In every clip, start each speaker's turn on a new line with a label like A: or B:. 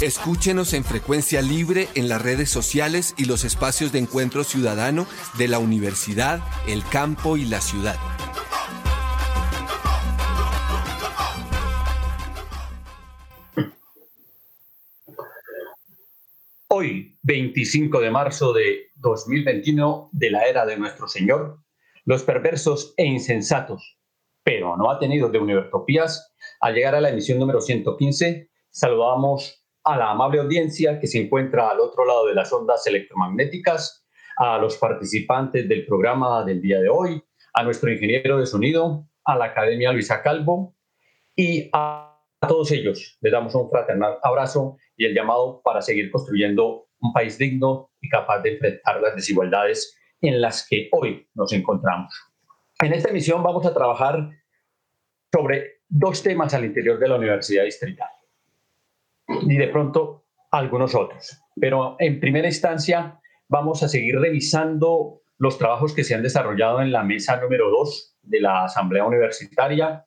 A: Escúchenos en frecuencia libre en las redes sociales y los espacios de encuentro ciudadano de la universidad, el campo y la ciudad.
B: Hoy, 25 de marzo de 2021, de la era de nuestro Señor, los perversos e insensatos, pero no ha tenido de Univertopías, al llegar a la emisión número 115, saludamos a la amable audiencia que se encuentra al otro lado de las ondas electromagnéticas, a los participantes del programa del día de hoy, a nuestro ingeniero de sonido, a la Academia Luisa Calvo y a, todos ellos les damos un fraternal abrazo y el llamado para seguir construyendo un país digno y capaz de enfrentar las desigualdades en las que hoy nos encontramos. En esta emisión vamos a trabajar sobre dos temas al interior de la Universidad Distrital y de pronto algunos otros. Pero en primera instancia vamos a seguir revisando los trabajos que se han desarrollado en la mesa número dos de la Asamblea Universitaria,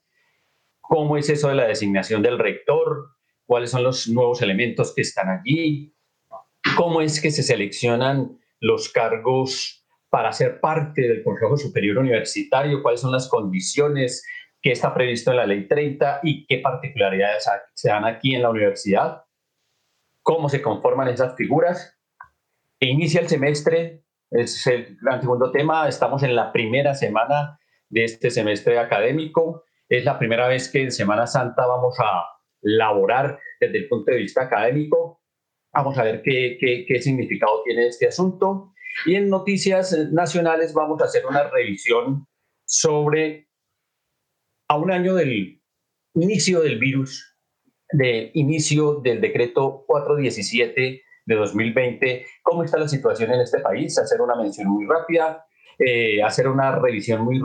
B: cómo es eso de la designación del rector, cuáles son los nuevos elementos que están allí, cómo es que se seleccionan los cargos para ser parte del Consejo Superior Universitario, cuáles son las condiciones, qué está previsto en la Ley 30 y qué particularidades se dan aquí en la universidad, cómo se conforman esas figuras. E inicia el semestre, es el gran segundo tema, estamos en la primera semana de este semestre académico, es la primera vez que en Semana Santa vamos a laborar desde el punto de vista académico. Vamos a ver qué, qué, qué significado tiene este asunto. Y en noticias nacionales vamos a hacer una revisión sobre a un año del inicio del virus, del inicio del decreto 417 de 2020, cómo está la situación en este país, hacer una mención muy rápida, eh, hacer una revisión muy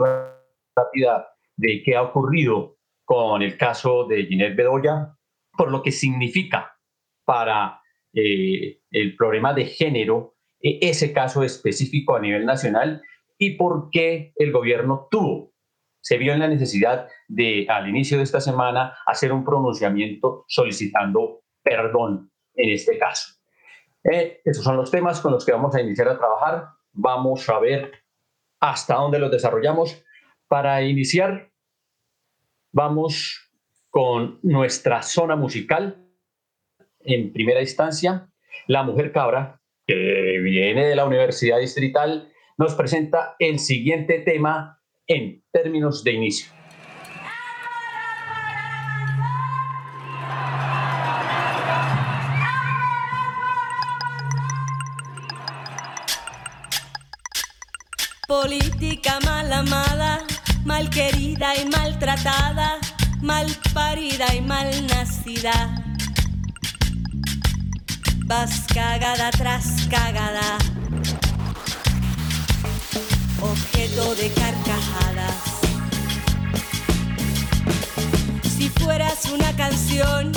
B: rápida de qué ha ocurrido con el caso de Ginette Bedoya, por lo que significa para eh, el problema de género eh, ese caso específico a nivel nacional y por qué el gobierno tuvo se vio en la necesidad de, al inicio de esta semana, hacer un pronunciamiento solicitando perdón en este caso. Eh, esos son los temas con los que vamos a iniciar a trabajar. Vamos a ver hasta dónde los desarrollamos. Para iniciar, vamos con nuestra zona musical. En primera instancia, La Mujer Cabra, que viene de la Universidad Distrital, nos presenta el siguiente tema en términos de inicio.
C: Política mal amada, mal querida y maltratada, mal parida y mal nacida. Vas cagada tras cagada objeto de carcajadas. Si fueras una canción,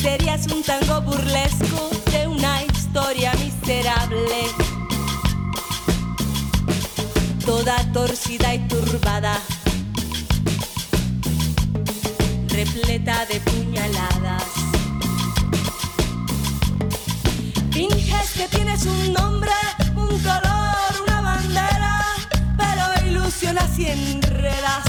C: serías un tango burlesco de una historia miserable. Toda torcida y turbada, repleta de puñaladas. Finges que tienes un nombre, un color, ilusionas y enredas.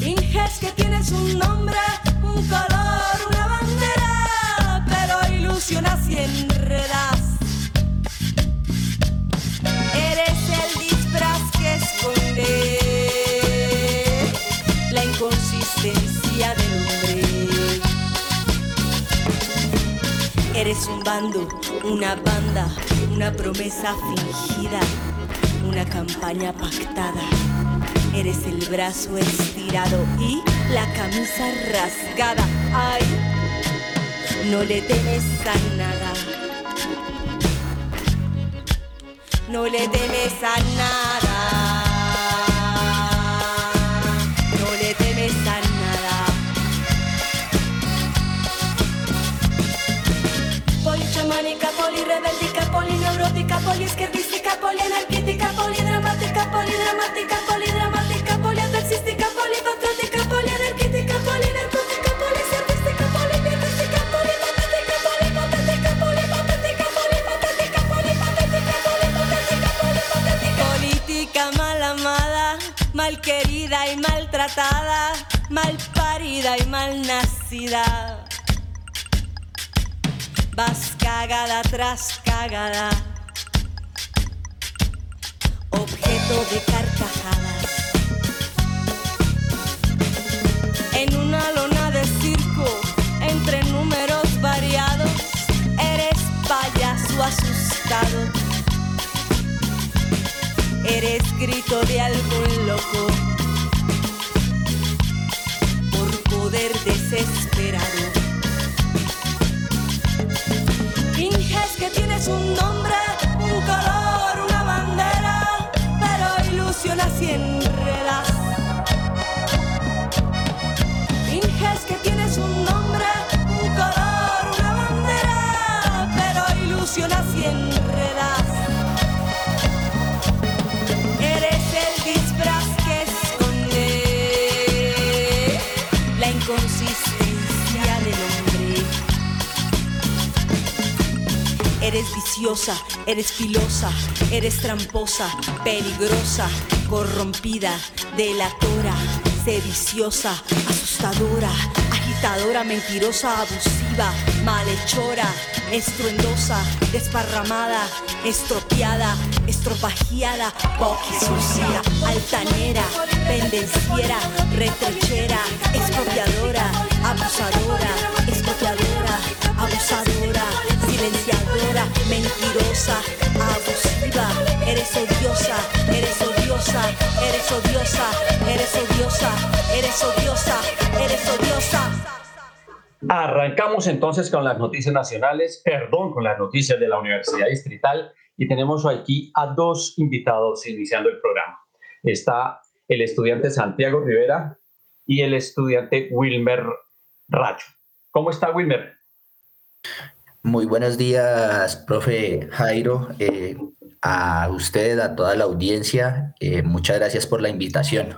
C: Finges que tienes un nombre, un color, una bandera, pero ilusionas y enredas. Eres el disfraz que esconde la inconsistencia del hombre. Eres un bando, una banda, una promesa fingida una campaña pactada Eres el brazo estirado y la camisa rasgada. Ay, no le temes a nada. No le temes a nada. No le temes a nada. Poli chamánica, poli rebeldica, poli mal querida y maltratada, mal parida y mal nacida. Vas cagada tras cagada, objeto de carcajadas. En una lona Eres grito de algún loco por poder desesperado. Finges que tienes un nombre, Eres viciosa, eres filosa, eres tramposa, peligrosa, corrompida, delatora, sediciosa, asustadora, agitadora, mentirosa, abusiva, malhechora, estruendosa, desparramada, estropeada, estropagiada, sucia, altanera, pendenciera, retrechera, expropiadora, abusadora, abusadora, mentirosa, abusiva, eres odiosa, eres odiosa, eres odiosa, eres odiosa, eres odiosa, eres odiosa.
B: Arrancamos entonces con las noticias nacionales, perdón, con las noticias de la Universidad Distrital y tenemos aquí a dos invitados iniciando el programa. Está el estudiante Santiago Rivera y el estudiante Wilmer Racho. ¿Cómo está Wilmer?
D: Muy buenos días, profe Jairo, eh, a usted, a toda la audiencia. eh, muchas gracias por la invitación.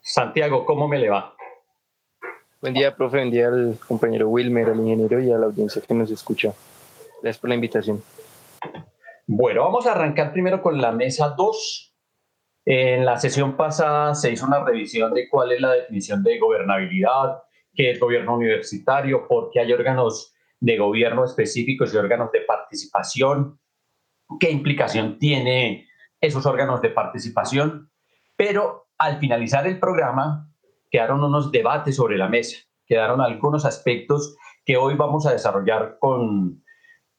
B: Santiago, ¿cómo me le va?
E: Buen día, profe. Buen día al compañero Wilmer, al ingeniero y a la audiencia que nos escucha. Gracias por la invitación.
B: Bueno, vamos a arrancar primero con la mesa 2. En la sesión pasada se hizo una revisión de cuál es la definición de gobernabilidad, qué es gobierno universitario, por qué hay órganos de gobierno específicos y órganos de participación, qué implicación tiene esos órganos de participación. Pero al finalizar el programa quedaron unos debates sobre la mesa, quedaron algunos aspectos que hoy vamos a desarrollar con,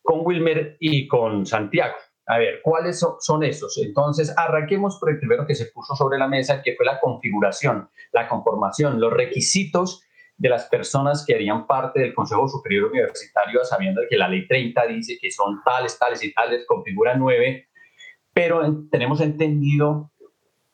B: con Wilmer y con Santiago. A ver, ¿cuáles son, esos? Entonces, arranquemos por el primero que se puso sobre la mesa, que fue la configuración, la conformación, los requisitos de las personas que harían parte del Consejo Superior Universitario, sabiendo que la ley 30 dice que son tales, tales y tales, configura nueve, pero en- tenemos entendido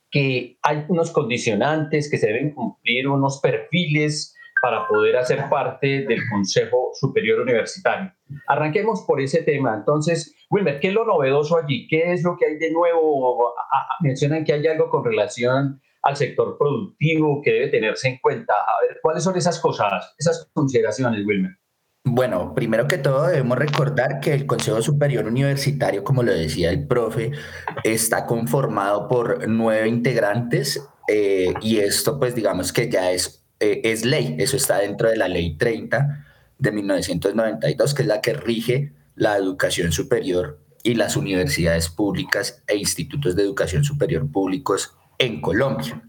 B: que hay unos condicionantes que se deben cumplir, unos perfiles para poder hacer parte del Consejo Superior Universitario. Arranquemos por ese tema. Entonces, Wilmer, ¿qué es lo novedoso allí? ¿Qué es lo que hay de nuevo? Mencionan que hay algo con relación al sector productivo que debe tenerse en cuenta. A ver, ¿cuáles son esas cosas, esas consideraciones, Wilmer?
D: Bueno, primero que todo debemos recordar que el Consejo Superior Universitario, como lo decía el profe, está conformado por nueve integrantes eh, y esto pues digamos que ya es, eh, es ley, eso está dentro de la ley 30 de 1992, que es la que rige la educación superior y las universidades públicas e institutos de educación superior públicos en Colombia.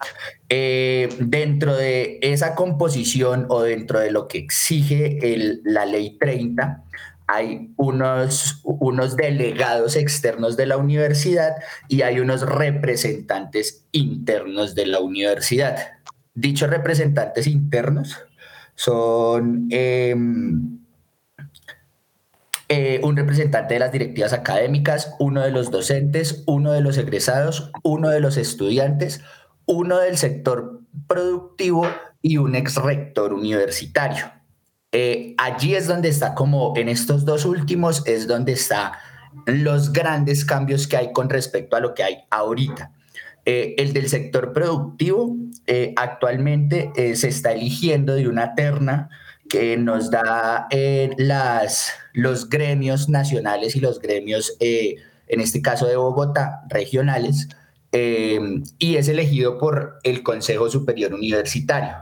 D: Eh, dentro de esa composición o dentro de lo que exige la ley 30, hay unos, unos delegados externos de la universidad y hay unos representantes internos de la universidad. Dichos representantes internos son em, eh, un representante de las directivas académicas, uno de los docentes, uno de los egresados, uno de los estudiantes, uno del sector productivo y un ex rector universitario. Eh, allí es donde está como en estos dos últimos, es donde está los grandes cambios que hay con respecto a lo que hay ahorita. Eh, el del sector productivo actualmente se está eligiendo de una terna que nos da las, los gremios nacionales y los gremios, en este caso de Bogotá, regionales, y es elegido por el Consejo Superior Universitario.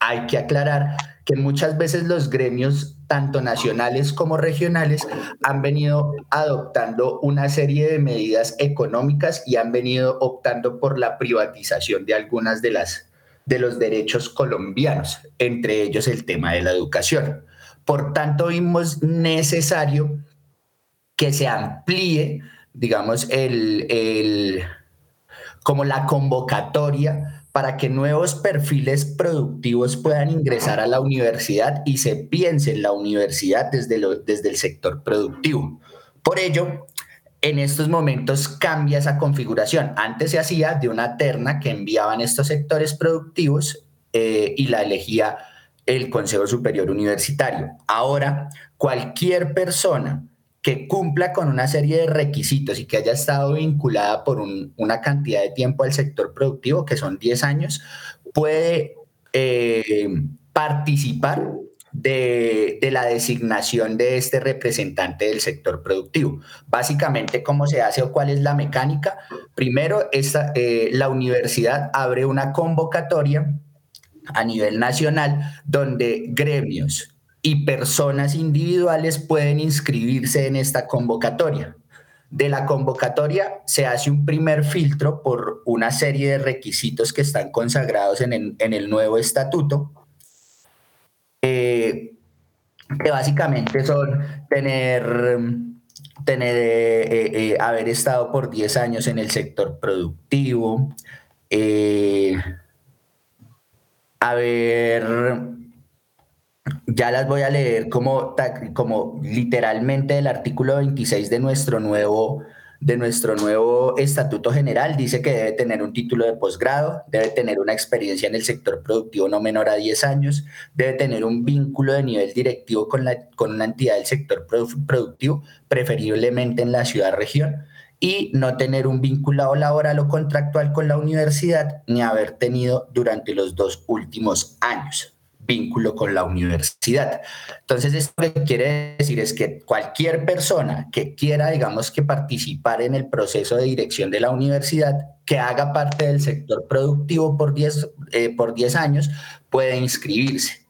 D: Hay que aclarar que muchas veces los gremios, tanto nacionales como regionales, han venido adoptando una serie de medidas económicas y han venido optando por la privatización de algunas de las de los derechos colombianos, entre ellos el tema de la educación. Por tanto, vimos necesario que se amplíe, digamos, el, el como la convocatoria para que nuevos perfiles productivos puedan ingresar a la universidad y se piense en la universidad desde, desde el sector productivo. Por ello, en estos momentos cambia esa configuración. Antes se hacía de una terna que enviaban estos sectores productivos eh, y la elegía el Consejo Superior Universitario. Ahora, cualquier persona que cumpla con una serie de requisitos y que haya estado vinculada por una cantidad de tiempo al sector productivo, que son 10 años, puede eh, participar de, la designación de este representante del sector productivo. Básicamente, ¿cómo se hace o cuál es la mecánica? Primero, esta, eh, la universidad abre una convocatoria a nivel nacional donde gremios, y personas individuales pueden inscribirse en esta convocatoria. De la convocatoria se hace un primer filtro por una serie de requisitos que están consagrados en el, nuevo estatuto, eh, que básicamente son tener, tener eh, eh, haber estado por 10 años en el sector productivo, haber ya las voy a leer como, como literalmente el artículo 26 de nuestro nuevo de nuestro nuevo estatuto general. Dice que debe tener un título de posgrado, debe tener una experiencia en el sector productivo no menor a 10 años, debe tener un vínculo de nivel directivo con, la, con una entidad del sector productivo, preferiblemente en la ciudad-región, y no tener un vínculo laboral o contractual con la universidad, ni haber tenido durante los dos últimos años vínculo con la universidad. Entonces, esto lo que quiere decir es que cualquier persona que quiera, digamos, que participar en el proceso de dirección de la universidad, que haga parte del sector productivo por 10, eh, por 10 años, puede inscribirse.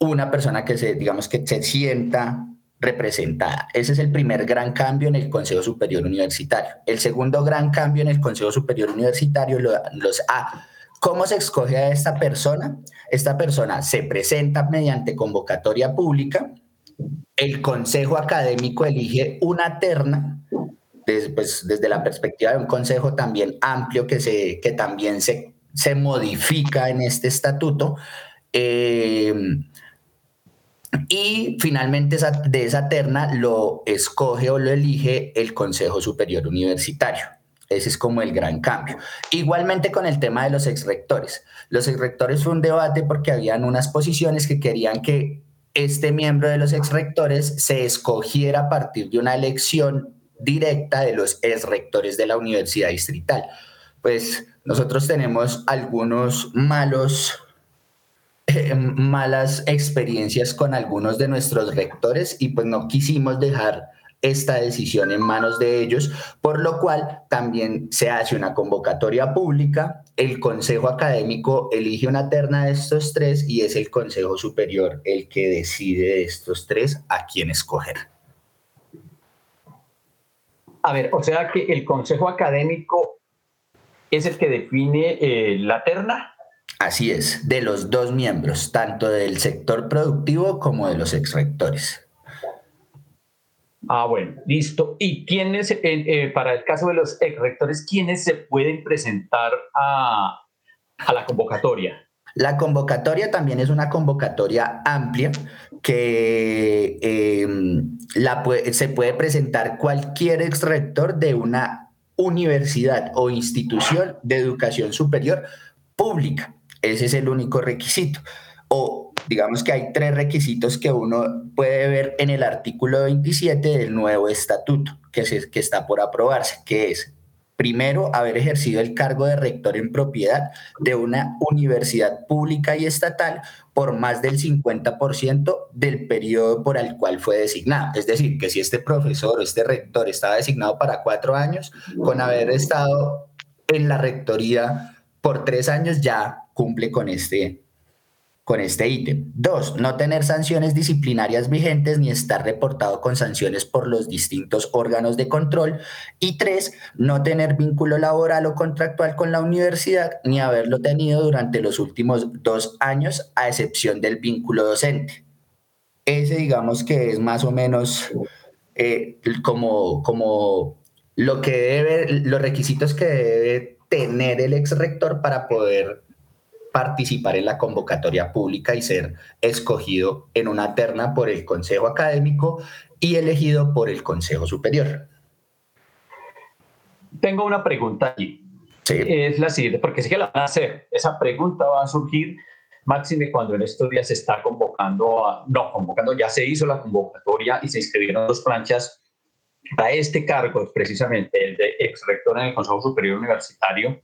D: Una persona que se, digamos, que se sienta representada. Ese es el primer gran cambio en el Consejo Superior Universitario. El segundo gran cambio en el Consejo Superior Universitario los ha ¿Cómo se escoge a esta persona? Esta persona se presenta mediante convocatoria pública, el consejo académico elige una terna, desde, pues, desde la perspectiva de un consejo también amplio que, también se, modifica en este estatuto. Eh, y finalmente de esa terna lo escoge o lo elige el Consejo Superior Universitario. Ese es como el gran cambio. Igualmente con el tema de los exrectores. Los exrectores fue un debate porque habían unas posiciones que querían que este miembro de los exrectores se escogiera a partir de una elección directa de los exrectores de la universidad distrital. Pues nosotros tenemos algunos malos eh, malas experiencias con algunos de nuestros rectores y pues no quisimos dejar esta decisión en manos de ellos, por lo cual también se hace una convocatoria pública, el Consejo Académico elige una terna de estos tres y es el Consejo Superior el que decide de estos tres a quién escoger.
B: A ver, o sea que el Consejo Académico es el que define eh, la terna.
D: Así es, de los dos miembros, tanto del sector productivo como de los exrectores.
B: Ah, bueno, listo. ¿Y quiénes, eh, para el caso de los ex rectores, quiénes se pueden presentar a, a la convocatoria?
D: La convocatoria también es una convocatoria amplia que em, la se puede presentar cualquier ex rector de una universidad o institución de educación superior pública. Ese es el único requisito. O digamos que hay tres requisitos que uno puede ver en el artículo 27 del nuevo estatuto que, que está por aprobarse, que es Primero, haber ejercido el cargo de rector en propiedad de una universidad pública y estatal por más del 50% del periodo por el cual fue designado. Es decir, que si este profesor o este rector estaba designado para cuatro años, con haber estado en la rectoría por tres años ya cumple con este, con este ítem. Dos, no tener sanciones disciplinarias vigentes ni estar reportado con sanciones por los distintos órganos de control. Y tres, no tener vínculo laboral o contractual con la universidad ni haberlo tenido durante los últimos dos años, a excepción del vínculo docente. Ese digamos que es más o menos eh, como, como lo que debe, los requisitos que debe tener el ex rector para poder participar en la convocatoria pública y ser escogido en una terna por el Consejo Académico y elegido por el Consejo Superior.
B: Tengo una pregunta aquí. Es la siguiente, porque sí que la van a hacer. Esa pregunta va a surgir máxime cuando en estos días se está convocando, a, no, convocando, ya se hizo la convocatoria y se inscribieron dos planchas a este cargo, precisamente el de ex rector en el Consejo Superior Universitario,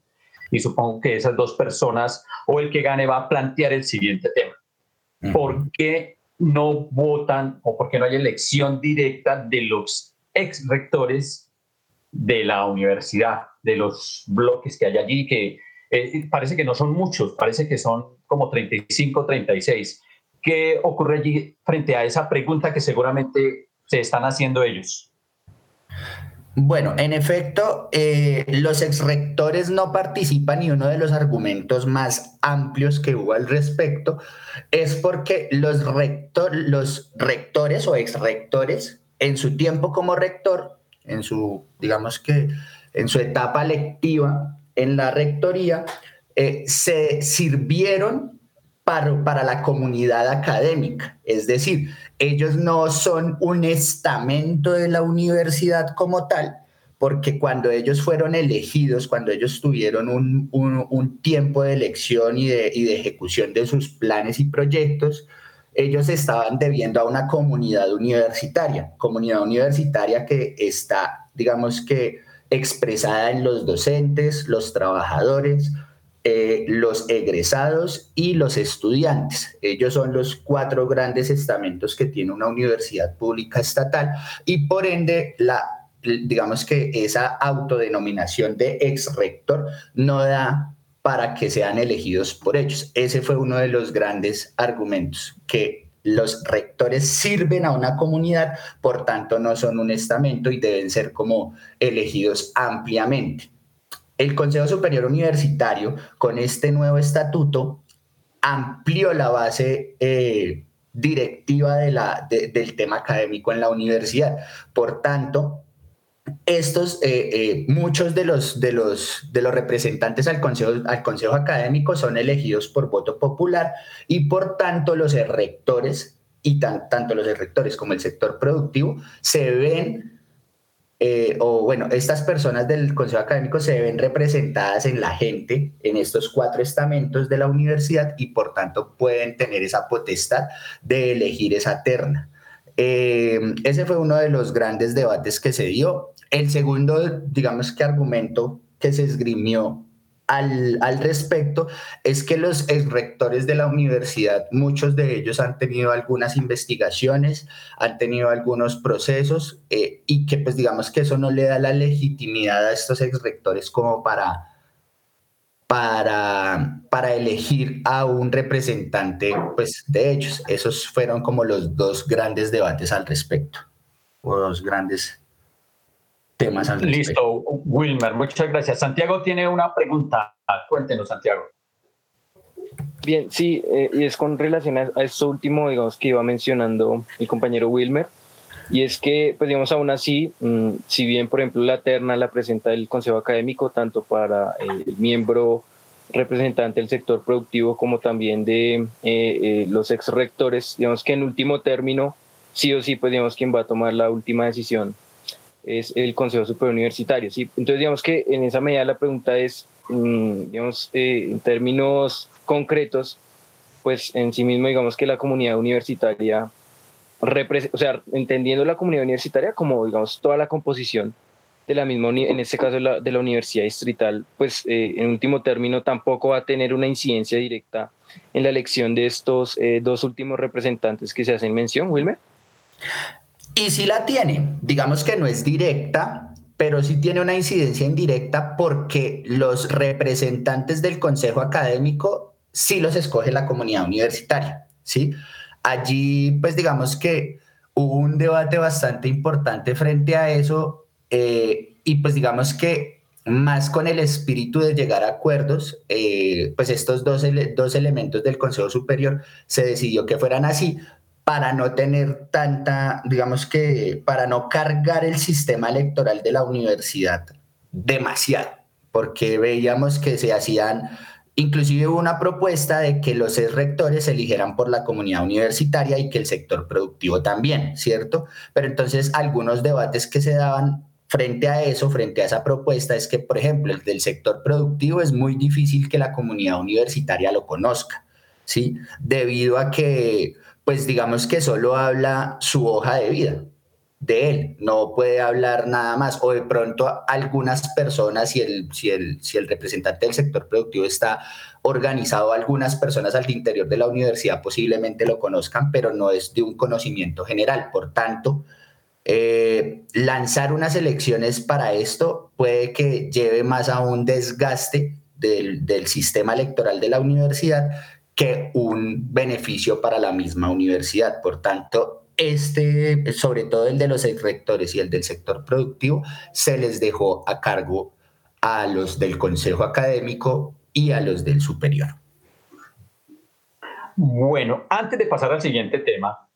B: y supongo que esas dos personas o el que gane va a plantear el siguiente tema. ¿Por qué no votan o por qué no hay elección directa de los ex rectores de la universidad, de los bloques que hay allí, que eh, parece que no son muchos, parece que son como 35, 36. ¿Qué ocurre allí frente a esa pregunta que seguramente se están haciendo ellos?
D: Bueno, en efecto, eh, los exrectores no participan y uno de los argumentos más amplios que hubo al respecto es porque los, rector, los rectores o exrectores, en su tiempo como rector, en su, digamos que, en su etapa lectiva en la rectoría, eh, se sirvieron para, para, la comunidad académica. Es decir, ellos no son un estamento de la universidad como tal, porque cuando ellos fueron elegidos, cuando ellos tuvieron un, un, tiempo de elección y de, y de ejecución de sus planes y proyectos, ellos estaban debiendo a una comunidad universitaria, comunidad universitaria que está, digamos que, expresada en los docentes, los trabajadores, eh, los egresados y los estudiantes. Ellos son los cuatro grandes estamentos que tiene una universidad pública estatal y por ende la, digamos que esa autodenominación de ex rector no da para que sean elegidos por ellos. Ese fue uno de los grandes argumentos, que los rectores sirven a una comunidad, por tanto no son un estamento y deben ser como elegidos ampliamente. El Consejo Superior Universitario, con este nuevo estatuto, amplió la base eh, directiva del tema académico en la universidad. Por tanto, estos, eh, eh, muchos de los, de, los, de los representantes al consejo, al consejo académico son elegidos por voto popular y por tanto los rectores y tanto los rectores como el sector productivo se ven eh, o bueno, estas personas del Consejo Académico se ven representadas en la gente, en estos cuatro estamentos de la universidad y por tanto pueden tener esa potestad de elegir esa terna. Eh, ese fue uno de los grandes debates que se dio. El segundo, digamos que argumento que se esgrimió al, al, respecto es que los rectores de la universidad, muchos de ellos han tenido algunas investigaciones, han tenido algunos procesos eh, y que pues digamos que eso no le da la legitimidad a estos rectores como para, para, para elegir a un representante pues de ellos. Esos fueron como los dos grandes debates al respecto, o dos grandes temas
B: Listo, Wilmer, muchas gracias. Santiago tiene una pregunta. Cuéntenos, Santiago.
E: Bien, sí, eh, y es con relación a, esto último, digamos, que iba mencionando mi compañero Wilmer. Y es que, pues digamos, aún así, mm, si bien, por ejemplo, la terna la presenta el Consejo Académico, tanto para el miembro representante del sector productivo como también de eh, eh, los ex rectores, digamos que en último término, sí o sí, pues digamos, quien va a tomar la última decisión es el Consejo Superior Universitario. ¿sí? Entonces, digamos que en esa medida la pregunta es, mm, digamos, eh, en términos concretos, pues en sí mismo, digamos que la comunidad universitaria, o sea, entendiendo la comunidad universitaria como, digamos, toda la composición de la misma, en este caso la, de la Universidad Distrital, pues eh, en último término tampoco va a tener una incidencia directa en la elección de estos eh, dos últimos representantes que se hacen mención, Wilmer.
D: Y sí la tiene, digamos que no es directa, pero sí tiene una incidencia indirecta porque los representantes del Consejo Académico sí los escoge la comunidad universitaria, ¿sí? Allí, pues digamos que hubo un debate bastante importante frente a eso eh, y pues digamos que más con el espíritu de llegar a acuerdos, eh, pues estos dos, dos elementos del Consejo Superior se decidió que fueran así, para no tener tanta, digamos que, para no cargar el sistema electoral de la universidad demasiado, porque veíamos que se hacían, inclusive hubo una propuesta de que los rectores se eligieran por la comunidad universitaria y que el sector productivo también, ¿cierto? Pero entonces algunos debates que se daban frente a eso, frente a esa propuesta, es que, por ejemplo, el del sector productivo es muy difícil que la comunidad universitaria lo conozca, ¿sí? Debido a que pues digamos que solo habla su hoja de vida de él, no puede hablar nada más. O de pronto algunas personas, si el, si el, si el representante del sector productivo está organizado, algunas personas al interior de la universidad posiblemente lo conozcan, pero no es de un conocimiento general. Por tanto, eh, lanzar unas elecciones para esto puede que lleve más a un desgaste del, del sistema electoral de la universidad que un beneficio para la misma universidad. Por tanto, este, sobre todo el de los rectores y el del sector productivo, se les dejó a cargo a los del Consejo Académico y a los del superior.
B: Bueno, antes de pasar al siguiente tema,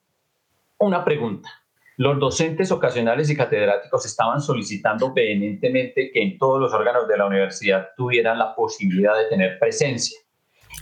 B: una pregunta. Los docentes ocasionales y catedráticos estaban solicitando vehementemente que en todos los órganos de la universidad tuvieran la posibilidad de tener presencia.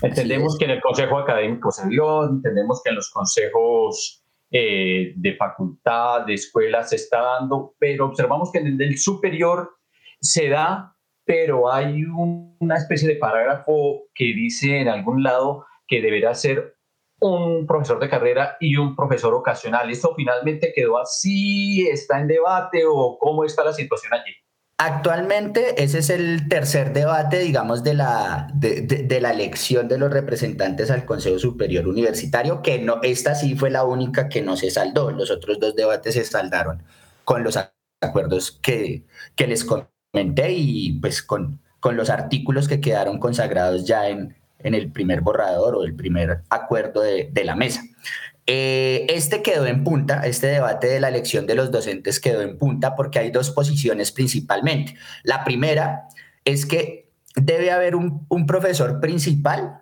B: Entendemos que en el Consejo Académico se dio, entendemos que en los consejos eh, de facultad, de escuela se está dando, pero observamos que en el superior se da, pero hay una especie de parágrafo que dice en algún lado que deberá ser un profesor de carrera y un profesor ocasional. ¿Esto finalmente quedó así? ¿Está en debate o cómo está la situación allí?
D: Actualmente ese es el tercer debate, digamos, de la, de, la elección de los representantes al Consejo Superior Universitario, que no, esta sí fue la única que no se saldó. Los otros dos debates se saldaron con los acuerdos que, que les comenté y pues con, con los artículos que quedaron consagrados ya en, en el primer borrador o el primer acuerdo de, de la mesa. Eh, este quedó en punta, este debate de la elección de los docentes quedó en punta porque hay dos posiciones principalmente. La primera es que debe haber un, profesor principal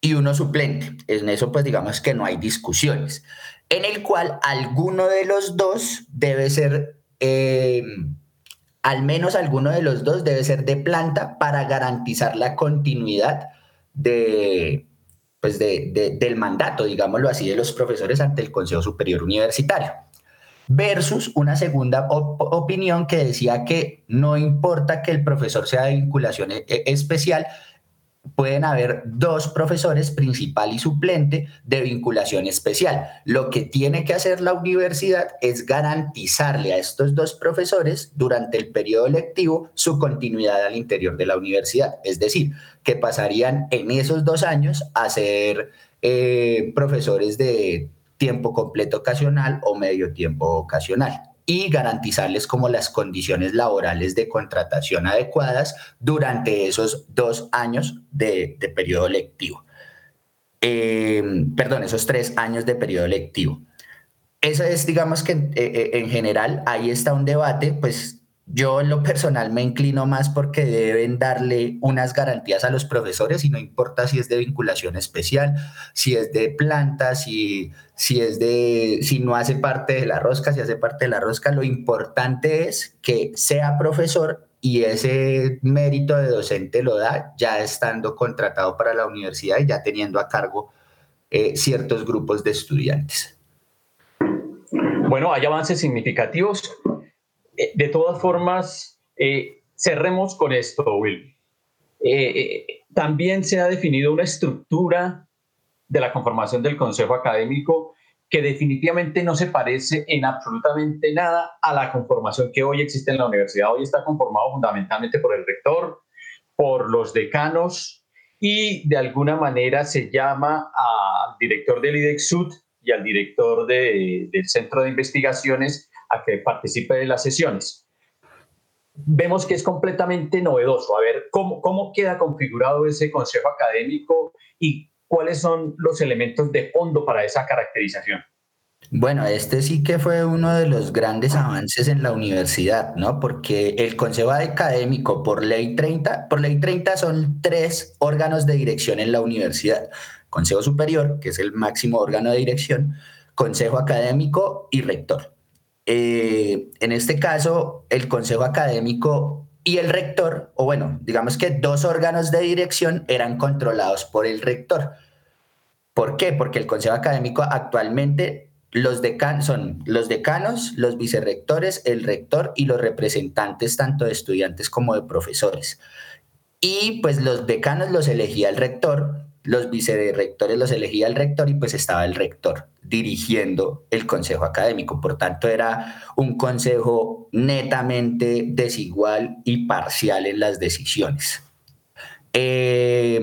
D: y uno suplente. En eso pues digamos que no hay discusiones, en el cual alguno de los dos debe ser, eh, al menos alguno de los dos debe ser de planta para garantizar la continuidad de, pues de, del mandato, digámoslo así, de los profesores ante el Consejo Superior Universitario. Versus una segunda opinión que decía que no importa que el profesor sea de vinculación e, e, especial, pueden haber dos profesores, principal y suplente, de vinculación especial. Lo que tiene que hacer la universidad es garantizarle a estos dos profesores durante el periodo lectivo su continuidad al interior de la universidad. Es decir, que pasarían en esos dos años a ser eh, profesores de tiempo completo ocasional o medio tiempo ocasional y garantizarles como las condiciones laborales de contratación adecuadas durante esos dos años de, periodo lectivo. Em, perdón, esos tres años de periodo lectivo. Eso es, digamos que eh, eh, en general, ahí está un debate, pues yo en lo personal me inclino más porque deben darle unas garantías a los profesores y no importa si es de vinculación especial, si es de plantas, si, si es de, si no hace parte de la rosca, si hace parte de la rosca, lo importante es que sea profesor y ese mérito de docente lo da ya estando contratado para la universidad y ya teniendo a cargo eh, ciertos grupos de estudiantes.
B: Bueno, hay avances significativos de todas formas, eh, cerremos con esto, Will. Eh, también se ha definido una estructura de la conformación del Consejo Académico que definitivamente no se parece en absolutamente nada a la conformación que hoy existe en la universidad. Hoy está conformado fundamentalmente por el rector, por los decanos y de alguna manera se llama al director del IDEXUD y al director del Centro de Investigaciones a que participe de las sesiones. Vemos que es completamente novedoso. A ver, ¿cómo, cómo queda configurado ese consejo académico y cuáles son los elementos de fondo para esa caracterización?
D: Bueno, este sí que fue uno de los grandes avances en la universidad, ¿no? Porque el Consejo Académico por Ley 30, por Ley 30 son tres órganos de dirección en la universidad. Consejo Superior, que es el máximo órgano de dirección, Consejo Académico y Rector. Eh, en este caso, el Consejo Académico y el rector, o bueno, digamos que dos órganos de dirección eran controlados por el rector. ¿Por qué? Porque el Consejo Académico actualmente los decanos son los decanos, los vicerrectores, el rector y los representantes tanto de estudiantes como de profesores. Y pues los decanos los elegía el rector, los vicerrectores los elegía el rector y pues estaba el rector dirigiendo el consejo académico. Por tanto, era un consejo netamente desigual y parcial en las decisiones. Eh,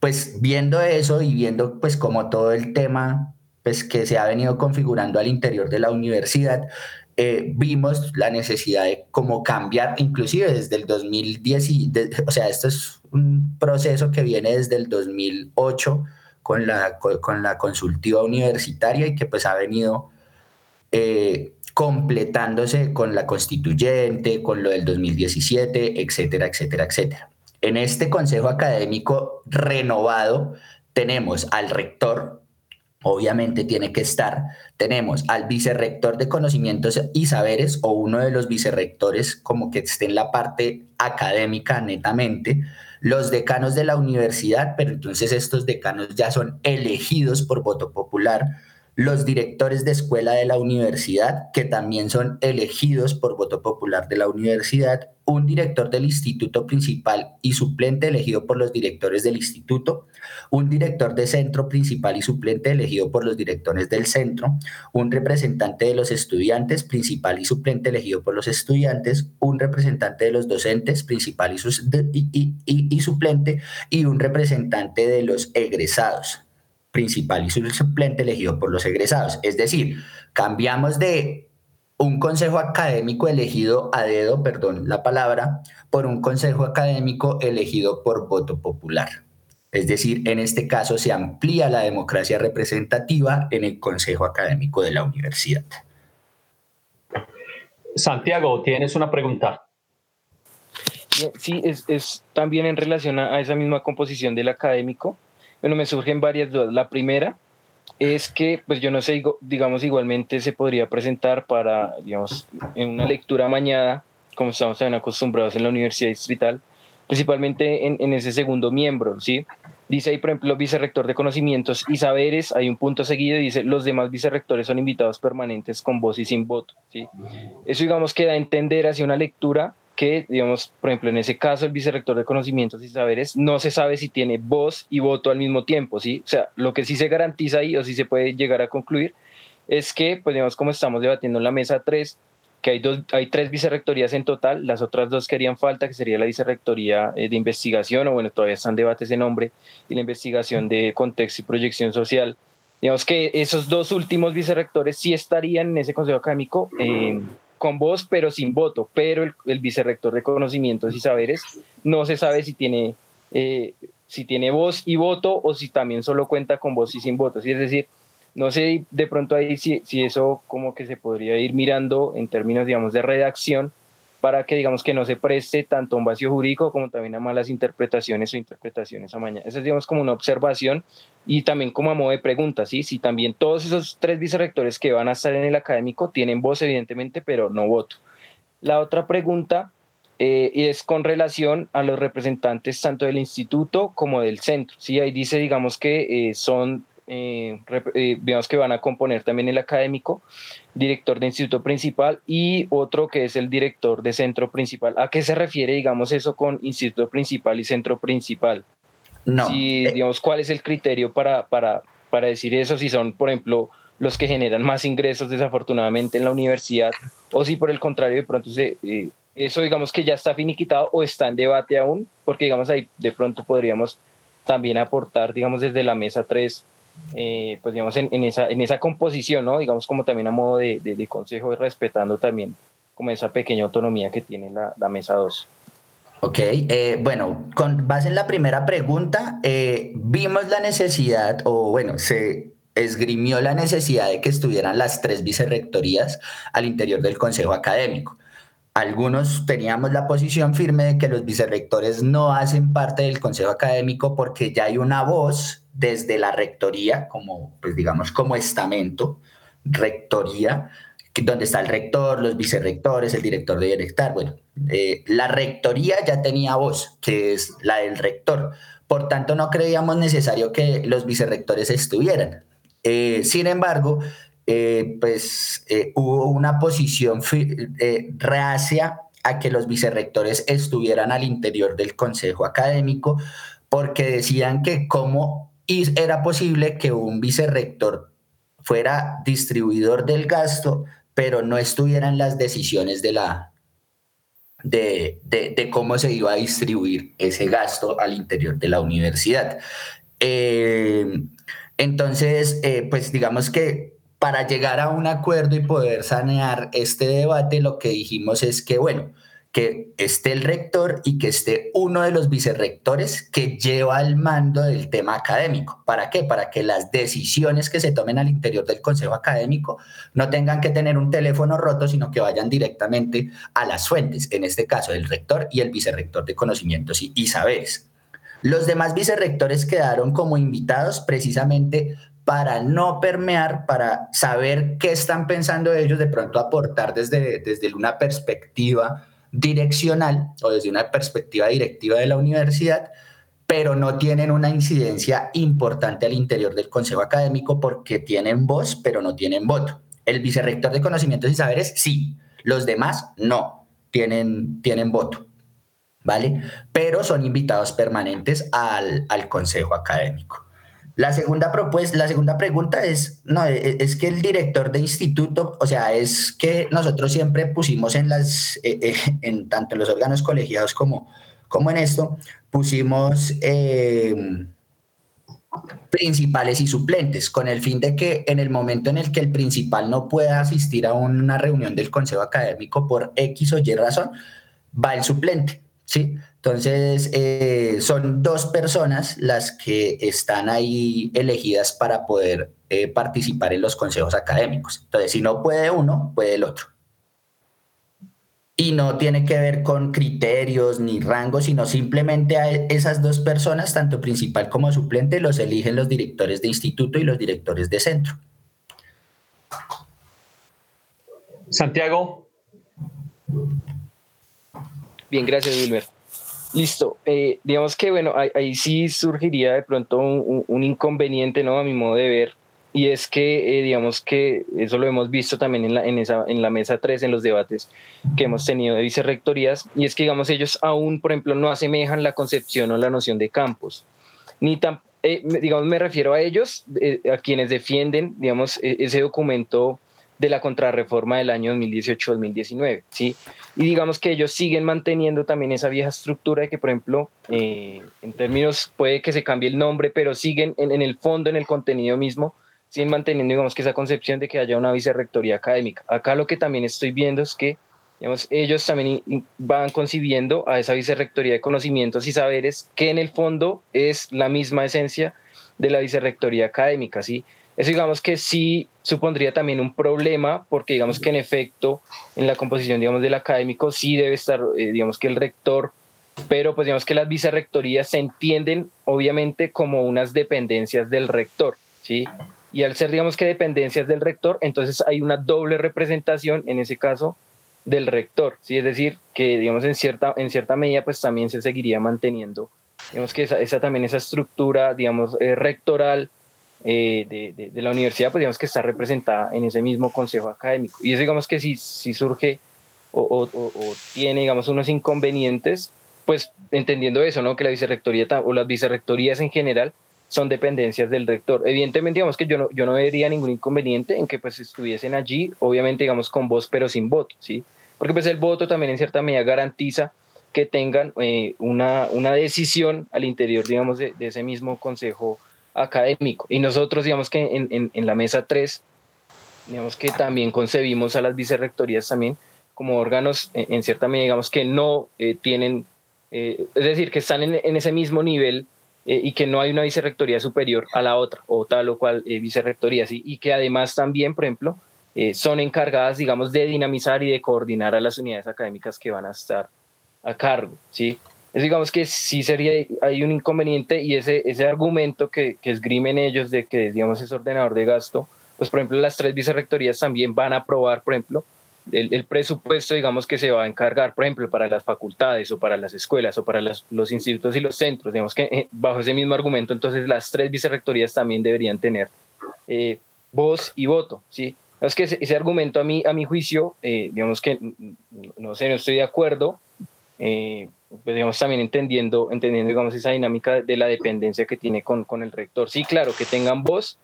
D: pues viendo eso y viendo pues como todo el tema pues que se ha venido configurando al interior de la universidad, eh, vimos la necesidad de cómo cambiar, inclusive desde el 2010, y o sea, esto es un proceso que viene desde el 2008 con la, con la consultiva universitaria y que pues ha venido eh, completándose con la constituyente, con lo del 2017, etcétera, etcétera, etcétera. En este consejo académico renovado tenemos al rector, obviamente tiene que estar. Tenemos al vicerrector de conocimientos y saberes o uno de los vicerrectores como que esté en la parte académica netamente, los decanos de la universidad, pero entonces estos decanos ya son elegidos por voto popular, los directores de escuela de la universidad, que también son elegidos por voto popular de la universidad, un director del instituto principal y suplente elegido por los directores del instituto, un director de centro principal y suplente elegido por los directores del centro, un representante de los estudiantes principal y suplente elegido por los estudiantes, un representante de los docentes principal y, y suplente y un representante de los egresados principal y suplente elegido por los egresados. Es decir, cambiamos de un consejo académico elegido a dedo, perdón la palabra, por un consejo académico elegido por voto popular. Es decir, en este caso se amplía la democracia representativa en el consejo académico de la universidad.
B: Santiago, tienes una pregunta.
E: Sí, es, es también en relación a esa misma composición del académico. Bueno, me surgen varias dudas. La primera es que, pues yo no sé, digamos, igualmente se podría presentar para, digamos, en una lectura mañana, como estamos también acostumbrados en la Universidad Distrital, principalmente en, en ese segundo miembro, ¿sí? Dice ahí, por ejemplo, vicerrector de conocimientos y saberes, hay un punto seguido dice, los demás vicerrectores son invitados permanentes con voz y sin voto, ¿sí? Eso, digamos, que da a entender hacia una lectura que, digamos, por ejemplo, en ese caso, el vicerrector de conocimientos y saberes no se sabe si tiene voz y voto al mismo tiempo, ¿sí? O sea, lo que sí se garantiza ahí, o sí se puede llegar a concluir, es que, pues, digamos, como estamos debatiendo en la mesa 3, que hay, dos, hay tres vicerrectorías en total, las otras dos que harían falta, que sería la vicerrectoría eh, de investigación, o bueno, todavía están debates de nombre, y la investigación de contexto y proyección social. Digamos que esos dos últimos vicerrectores sí estarían en ese consejo académico. Eh, con voz pero sin voto, pero el, vicerrector de conocimientos y saberes no se sabe si tiene, eh, si tiene voz y voto o si también solo cuenta con voz y sin voto. Es decir, no sé de pronto ahí si, si eso como que se podría ir mirando en términos, digamos, de redacción, para que digamos que no se preste tanto a un vacío jurídico como también a malas interpretaciones o interpretaciones a mañana. Esa es digamos como una observación y también como a modo de pregunta, ¿sí? Si también todos esos tres vicerrectores que van a estar en el académico tienen voz evidentemente, pero no voto. La otra pregunta eh, es con relación a los representantes tanto del instituto como del centro, ¿sí? Ahí dice digamos que eh, son eh, digamos que van a componer también el académico, director de instituto principal y otro que es el director de centro principal. ¿A qué se refiere, digamos, eso con instituto principal y centro principal?
D: No.
E: Si,
D: eh,
E: digamos, ¿cuál es el criterio para, para, para decir eso? Si son, por ejemplo, los que generan más ingresos desafortunadamente en la universidad o si por el contrario de pronto se, eh, eso digamos que ya está finiquitado o está en debate aún, porque digamos ahí de pronto podríamos también aportar, digamos, desde la mesa 3 eh, pues digamos, en, esa, en esa composición, ¿no? Digamos, como también a modo de, de, consejo y respetando también como esa pequeña autonomía que tiene la, la mesa 2.
D: Ok, eh, bueno, con base en la primera pregunta, eh, vimos la necesidad, o bueno, se esgrimió la necesidad de que estuvieran las tres vicerrectorías al interior del Consejo Académico. Algunos teníamos la posición firme de que los vicerrectores no hacen parte del Consejo Académico porque ya hay una voz desde la rectoría, como, pues digamos, como estamento, rectoría, donde está el rector, los vicerrectores, el director de director. Bueno, eh, la rectoría ya tenía voz, que es la del rector. Por tanto, no creíamos necesario que los vicerrectores estuvieran. Eh, sin embargo, eh, pues hubo una posición reacia a que los vicerrectores estuvieran al interior del consejo académico porque decían que como y era posible que un vicerrector fuera distribuidor del gasto, pero no estuviera en las decisiones de la de, de, cómo se iba a distribuir ese gasto al interior de la universidad. Eh, entonces, eh, pues digamos que para llegar a un acuerdo y poder sanear este debate, lo que dijimos es que, bueno, que esté el rector y que esté uno de los vicerrectores que lleva el mando del tema académico. ¿Para qué? Para que las decisiones que se tomen al interior del consejo académico no tengan que tener un teléfono roto, sino que vayan directamente a las fuentes, en este caso el rector y el vicerrector de conocimientos y, y saberes. Los demás vicerrectores quedaron como invitados precisamente para no permear, para saber qué están pensando ellos, de pronto aportar desde, desde una perspectiva direccional o desde una perspectiva directiva de la universidad, pero no tienen una incidencia importante al interior del Consejo Académico porque tienen voz, pero no tienen voto. El vicerrector de conocimientos y saberes sí, los demás no, tienen, tienen voto, ¿vale? Pero son invitados permanentes al, al Consejo Académico. La segunda, propuesta, la segunda pregunta es, no, e, e, es que el director de instituto, o sea, es que nosotros siempre pusimos en las, eh, en tanto en los órganos colegiados como, como en esto, pusimos eh, principales y suplentes, con el fin de que en el momento en el que el principal no pueda asistir a una reunión del consejo académico por X o Y razón, va el suplente, ¿sí? Entonces, eh, son dos personas las que están ahí elegidas para poder eh, participar en los consejos académicos. Entonces, si no puede uno, puede el otro. Y no tiene que ver con criterios ni rangos, sino simplemente a esas dos personas, tanto principal como suplente, los eligen los directores de instituto y los directores de centro.
B: Santiago.
E: Bien, gracias, Wilmer. Listo. Eh, digamos que, bueno, ahí, sí surgiría de pronto un, inconveniente, ¿no? A mi modo de ver. Y es que, eh, digamos que eso lo hemos visto también en la, en, esa, en la mesa 3, en los debates que hemos tenido de vicerrectorías. Y es que, digamos, ellos aún, por ejemplo, no asemejan la concepción o la noción de campos. Ni tan, eh, digamos, me refiero a ellos, a quienes defienden, digamos, e, ese documento de la contrarreforma del año 2018-2019, ¿sí? Y digamos que ellos siguen manteniendo también esa vieja estructura de que, por ejemplo, eh, en términos puede que se cambie el nombre, pero siguen en, el fondo, en el contenido mismo, siguen manteniendo, digamos, que esa concepción de que haya una vicerrectoría académica. Acá lo que también estoy viendo es que, ellos también van concibiendo a esa vicerrectoría de conocimientos y saberes que en el fondo es la misma esencia de la vicerrectoría académica, ¿sí? Eso digamos que sí supondría también un problema porque digamos que en efecto en la composición digamos del académico sí debe estar eh, digamos que el rector pero pues digamos que las vicerrectorías se entienden obviamente como unas dependencias del rector, ¿sí? Y al ser digamos que dependencias del rector, entonces hay una doble representación en ese caso del rector, ¿sí? Es decir, que digamos en cierta, en cierta medida pues también se seguiría manteniendo, digamos que esa, esa también esa estructura, digamos, eh, rectoral eh, de, de, la universidad, pues digamos que está representada en ese mismo consejo académico. Y eso digamos que si, si surge o, o, o tiene, digamos, unos inconvenientes, pues entendiendo eso, ¿no? Que la vicerrectoría o las vicerrectorías en general son dependencias del rector. Evidentemente, digamos que yo no, yo no vería ningún inconveniente en que pues estuviesen allí, obviamente, digamos, con voz, pero sin voto, ¿sí? Porque pues el voto también en cierta medida garantiza que tengan eh, una, una decisión al interior, digamos, de, ese mismo consejo académico. Y nosotros, digamos que en, en, la mesa 3, digamos que también concebimos a las vicerrectorías también como órganos, en, cierta medida, digamos que no eh, tienen eh, es decir, que están en, ese mismo nivel eh, y que no hay una vicerrectoría superior a la otra o tal o cual vicerrectoría, ¿sí? y que además también, por ejemplo, son encargadas, digamos, de dinamizar y de coordinar a las unidades académicas que van a estar a cargo. ¿sí? Es, digamos que sí sería, hay un inconveniente y ese, ese argumento que, que esgrimen ellos de que, digamos, es ordenador de gasto, pues, por ejemplo, las tres vicerrectorías también van a aprobar, por ejemplo, el, presupuesto, digamos, que se va a encargar, por ejemplo, para las facultades o para las escuelas o para los institutos y los centros, digamos que eh, bajo ese mismo argumento, entonces las tres vicerrectorías también deberían tener eh, voz y voto, ¿sí? Es que ese, argumento a mí, a mi juicio, eh, digamos que, no sé, no estoy de acuerdo, pues digamos también entendiendo, entendiendo, digamos, esa dinámica de la dependencia que tiene con, con el rector. Sí, claro, que tengan voz,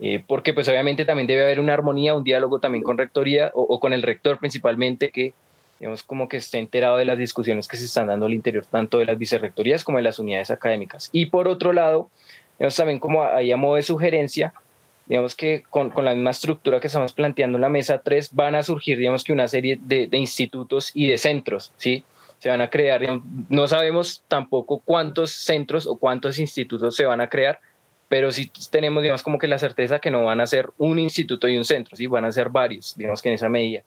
E: eh, porque pues obviamente también debe haber una armonía, un diálogo también con rectoría o, con el rector principalmente que digamos como que esté enterado de las discusiones que se están dando al interior tanto de las vicerrectorías como de las unidades académicas. Y por otro lado, digamos también como ahí a modo de sugerencia, digamos que con, con, la misma estructura que estamos planteando en la mesa 3 van a surgir digamos que una serie de, de institutos y de centros, ¿sí? Se van a crear, no sabemos tampoco cuántos centros o cuántos institutos se van a crear, pero sí tenemos, digamos, como que la certeza que no van a ser un instituto y un centro, sí, van a ser varios, digamos que en esa medida.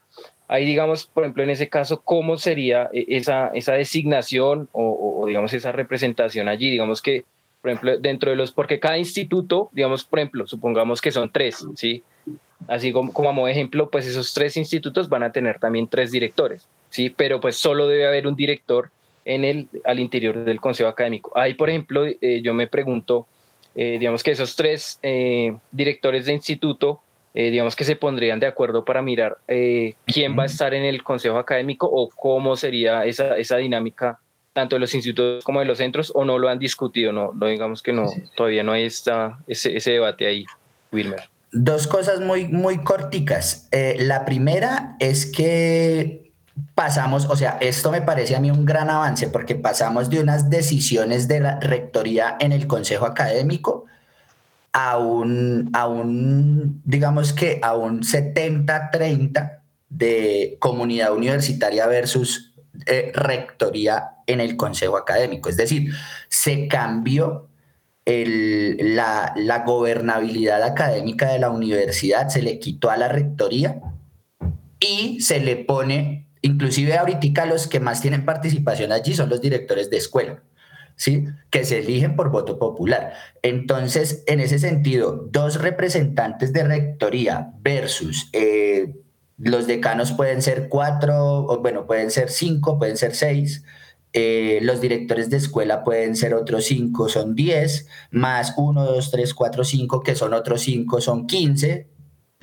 E: Ahí, digamos, por ejemplo, en ese caso, ¿cómo sería e, esa, esa designación o, digamos, esa representación allí? Digamos que, por ejemplo, dentro de los, porque cada instituto, digamos, por ejemplo, supongamos que son tres, ¿sí? Así como, como ejemplo, pues esos tres institutos van a tener también tres directores, ¿sí? Pero pues solo debe haber un director en el, al interior del consejo académico. Ahí, por ejemplo, eh, yo me pregunto, eh, digamos que esos tres eh, directores de instituto, digamos que se pondrían de acuerdo para mirar quién va a estar en el consejo académico o cómo sería esa, esa dinámica tanto de los institutos como de los centros o no lo han discutido, no, no digamos que no, todavía no hay esta, ese, ese debate ahí, Wilmer.
D: Dos cosas muy, muy corticas. la primera es que pasamos, o sea, esto me parece a mí un gran avance porque pasamos de unas decisiones de la rectoría en el consejo académico a un, a un digamos que a un 70-30 de comunidad universitaria versus eh, rectoría en el consejo académico. Es decir, se cambió el, la, la gobernabilidad académica de la universidad, se le quitó a la rectoría y se le pone Inclusive ahorita los que más tienen participación allí son los directores de escuela, ¿sí? Que se eligen por voto popular. Entonces, en ese sentido, dos representantes de rectoría versus eh, los decanos pueden ser cuatro, o bueno, pueden ser cinco, pueden ser seis. Eh, los directores de escuela pueden ser otros cinco, son diez, más uno, dos, tres, cuatro, cinco, que son otros cinco, son quince,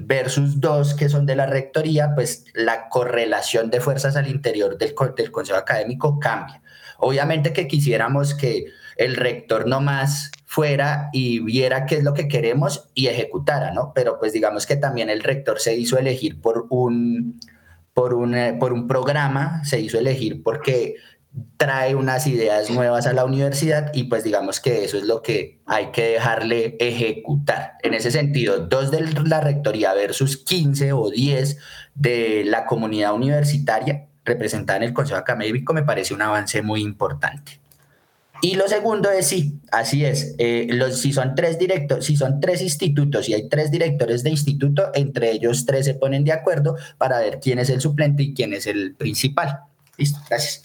D: versus dos que son de la rectoría, pues la correlación de fuerzas al interior del, del consejo académico cambia. Obviamente que quisiéramos que el rector no más fuera y viera qué es lo que queremos y ejecutara, ¿no? Pero pues digamos que también el rector se hizo elegir por un, por un, eh, por un programa, se hizo elegir porque trae unas ideas nuevas a la universidad y pues digamos que eso es lo que hay que dejarle ejecutar. En ese sentido, dos de la rectoría versus 15 o 10 de la comunidad universitaria representada en el Consejo Académico me parece un avance muy importante. Y lo segundo es sí, así es. Eh, si son tres directos, si son tres institutos y hay tres directores de instituto, entre ellos tres se ponen de acuerdo para ver quién es el suplente y quién es el principal. Listo, gracias.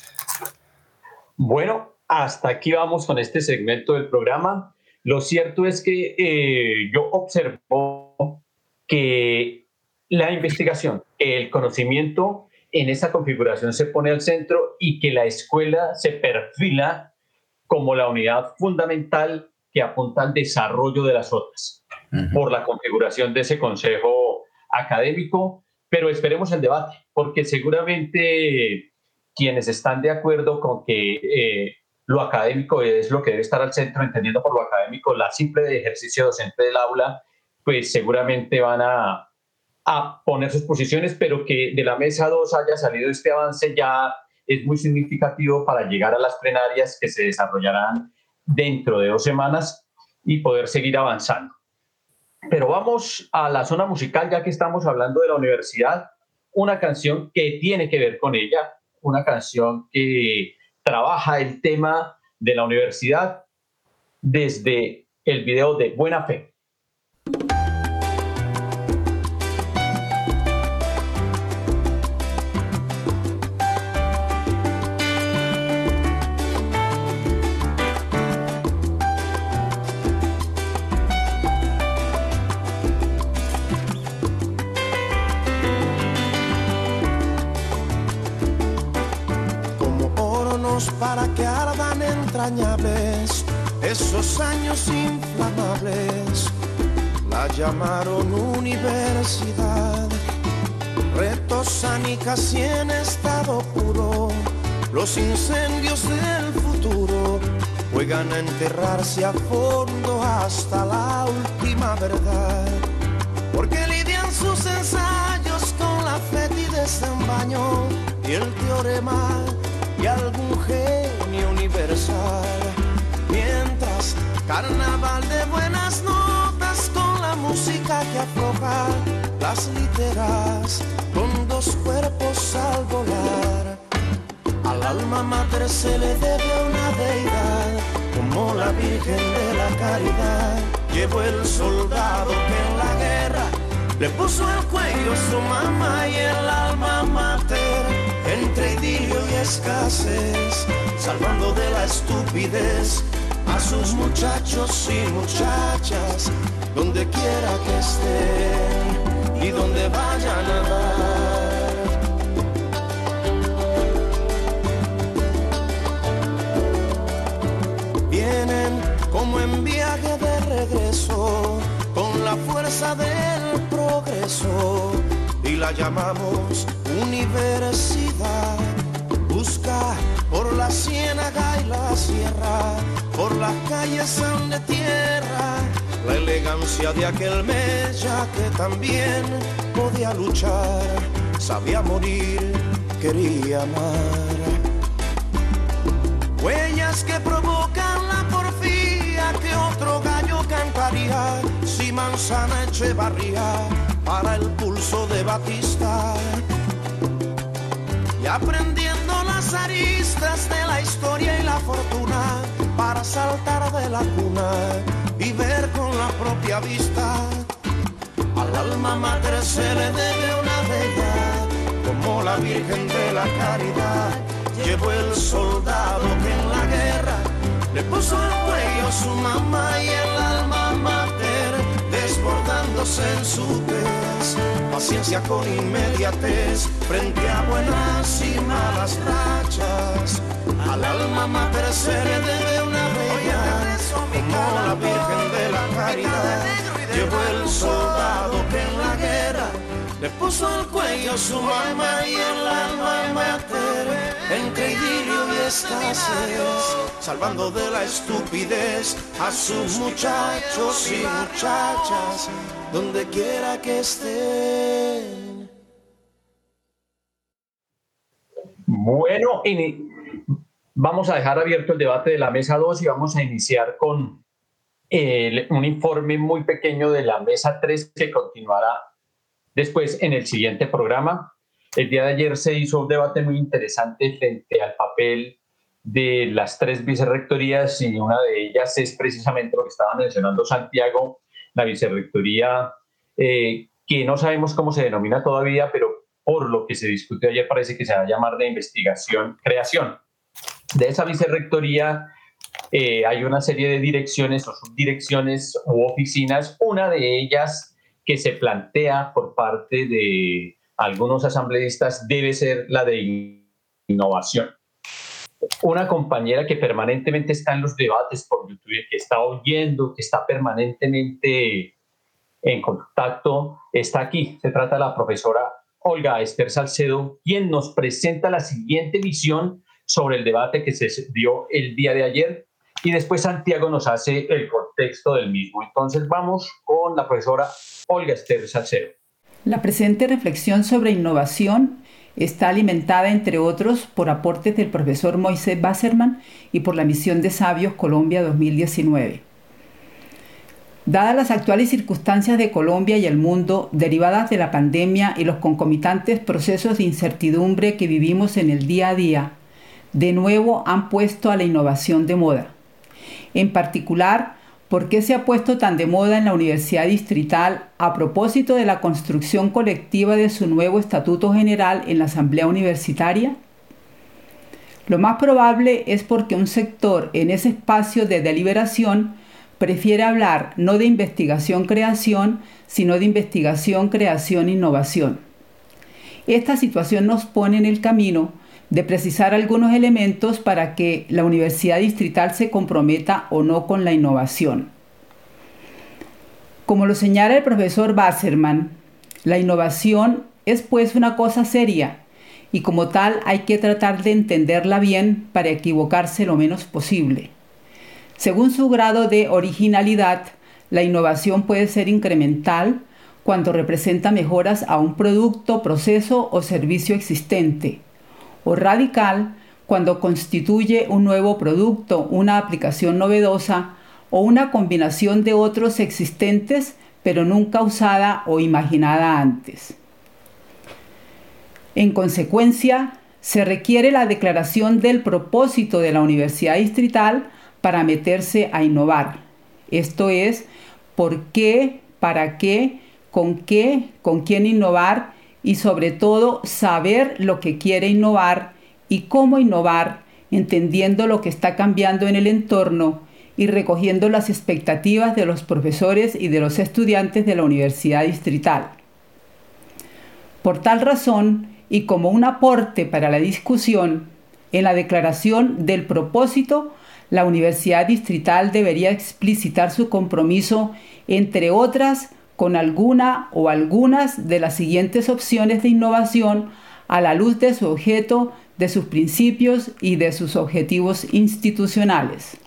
B: Bueno, hasta aquí vamos con este segmento del programa. Lo cierto es que eh, yo observo que la investigación, el conocimiento en esa configuración se pone al centro y que la escuela se perfila como la unidad fundamental que apunta al desarrollo de las otras, por la configuración de ese consejo académico, pero esperemos el debate, porque seguramente quienes están de acuerdo con que eh, lo académico es lo que debe estar al centro, entendiendo por lo académico la simple ejercicio docente del aula, pues seguramente van a, a poner sus posiciones, pero que de la mesa 2 haya salido este avance ya es muy significativo para llegar a las plenarias que se desarrollarán dentro de dos semanas y poder seguir avanzando. Pero vamos a la zona musical, ya que estamos hablando de la universidad, una canción que tiene que ver con ella, una canción que trabaja el tema de la universidad desde el video de Buena Fe.
F: Llamaron universidad, retosan y casi en estado puro. Los incendios del futuro juegan a enterrarse a fondo hasta la última verdad. Porque lidian sus ensayos con la fe y desembaño y el teorema y algún genio universal. Mientras carnaval de buenas la música que afloja las literas con dos cuerpos al volar. Al alma mater se le debe una deidad como la Virgen de la Caridad. Llevó el soldado que en la guerra le puso el cuello su mamá y el alma mater entre idilio y escasez, salvando de la estupidez a sus muchachos y muchachas, donde quiera que estén y donde vayan a dar. Vienen como en viaje de regreso, con la fuerza del progreso y la llamamos universidad. Busca por la ciénaga y la sierra, por las calles de tierra, la elegancia de aquel mella que también podía luchar, sabía morir, quería amar. Huellas que provocan la porfía que otro gallo cantaría si manzana Echevarría para el pulso de Batista y aprendiendo aristas de la historia y la fortuna para saltar de la cuna y ver con la propia vista al alma madre se le debe una deidad como la Virgen de la Caridad. Llevó el soldado que en la guerra le puso el cuello su mamá y el alma mater desbordándose en su pez. Paciencia con inmediatez frente a buenas y malas rachas. Al alma mater se le debe una bella como la Virgen de la Caridad. Llevó el soldado que en la guerra le puso al cuello su mamá y el alma mater entre idilio y escasez, salvando de la estupidez a sus muchachos y muchachas, donde quiera que estén.
B: Bueno, vamos a dejar abierto el debate de la mesa 2 y vamos a iniciar con un informe muy pequeño de la mesa 3 que continuará después en el siguiente programa. El día de ayer se hizo un debate muy interesante frente al papel de las tres vicerrectorías y una de ellas es precisamente lo que estaba mencionando Santiago, la vicerrectoría eh, que no sabemos cómo se denomina todavía, pero por lo que se discutió ayer parece que se va a llamar de investigación, creación. De esa vicerrectoría eh, hay una serie de direcciones o subdirecciones u oficinas, una de ellas que se plantea por parte de algunos asambleístas debe ser la de innovación. Una compañera que permanentemente está en los debates por YouTube, que está oyendo, que está permanentemente en contacto, está aquí. Se trata de la profesora Olga Esther Salcedo, quien nos presenta la siguiente visión sobre el debate que se dio el día de ayer y después Santiago nos hace el contexto del mismo. Entonces vamos con la profesora Olga Esther Salcedo.
G: La presente reflexión sobre innovación está alimentada, entre otros, por aportes del profesor Moisés Basserman y por la misión de Sabios Colombia 2019. Dadas las actuales circunstancias de Colombia y el mundo derivadas de la pandemia y los concomitantes procesos de incertidumbre que vivimos en el día a día, de nuevo han puesto a la innovación de moda. En particular, ¿por qué se ha puesto tan de moda en la Universidad Distrital a propósito de la construcción colectiva de su nuevo Estatuto General en la Asamblea Universitaria? Lo más probable es porque un sector en ese espacio de deliberación prefiere hablar no de investigación-creación, sino de investigación-creación-innovación. Esta situación nos pone en el camino de precisar algunos elementos para que la Universidad Distrital se comprometa o no con la innovación. Como lo señala el profesor Basserman, la innovación es pues una cosa seria y como tal hay que tratar de entenderla bien para equivocarse lo menos posible. Según su grado de originalidad, la innovación puede ser incremental cuando representa mejoras a un producto, proceso o servicio existente, o radical cuando constituye un nuevo producto, una aplicación novedosa o una combinación de otros existentes pero nunca usada o imaginada antes. En consecuencia, se requiere la declaración del propósito de la Universidad Distrital para meterse a innovar. Esto es, por qué, para qué, con qué, con quién innovar y sobre todo saber lo que quiere innovar y cómo innovar, entendiendo lo que está cambiando en el entorno y recogiendo las expectativas de los profesores y de los estudiantes de la Universidad Distrital. Por tal razón, y como un aporte para la discusión, en la declaración del propósito la Universidad Distrital debería explicitar su compromiso, entre otras, con alguna o algunas de las siguientes opciones de innovación a la luz de su objeto, de sus principios y de sus objetivos institucionales.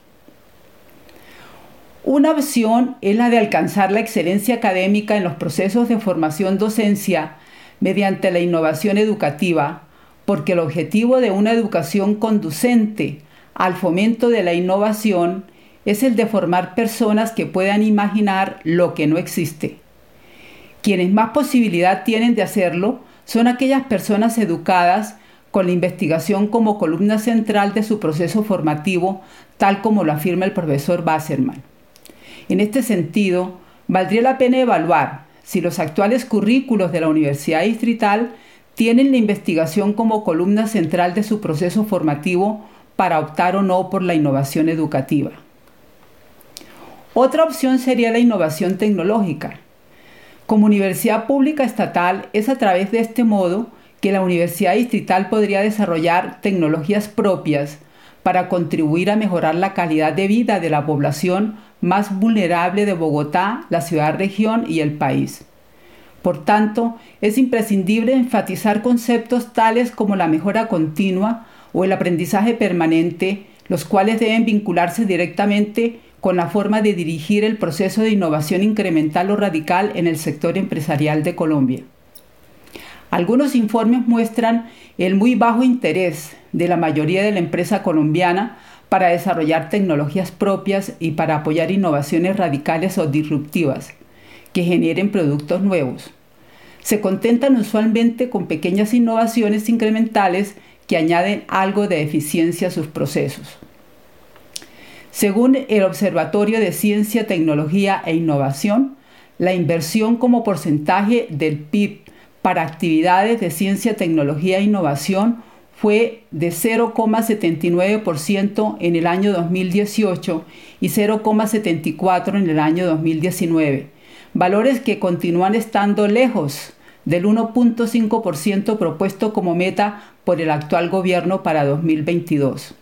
G: Una opción es la de alcanzar la excelencia académica en los procesos de formación docencia mediante la innovación educativa, porque el objetivo de una educación conducente al fomento de la innovación es el de formar personas que puedan imaginar lo que no existe. Quienes más posibilidad tienen de hacerlo son aquellas personas educadas con la investigación como columna central de su proceso formativo, tal como lo afirma el profesor Basserman. En este sentido, valdría la pena evaluar si los actuales currículos de la Universidad Distrital tienen la investigación como columna central de su proceso formativo para optar o no por la innovación educativa. Otra opción sería la innovación tecnológica. Como universidad pública estatal es a través de este modo que la universidad distrital podría desarrollar tecnologías propias para contribuir a mejorar la calidad de vida de la población más vulnerable de Bogotá, la ciudad-región y el país. Por tanto, es imprescindible enfatizar conceptos tales como la mejora continua, o el aprendizaje permanente, los cuales deben vincularse directamente con la forma de dirigir el proceso de innovación incremental o radical en el sector empresarial de Colombia. Algunos informes muestran el muy bajo interés de la mayoría de la empresa colombiana para desarrollar tecnologías propias y para apoyar innovaciones radicales o disruptivas que generen productos nuevos. Se contentan usualmente con pequeñas innovaciones incrementales que añaden algo de eficiencia a sus procesos. Según el Observatorio de Ciencia, Tecnología e Innovación, la inversión como porcentaje del PIB para actividades de ciencia, tecnología e innovación fue de 0,79% en el año 2018 y 0,74% en el año 2019, valores que continúan estando lejos del 1.5% propuesto como meta por el actual gobierno para 2022.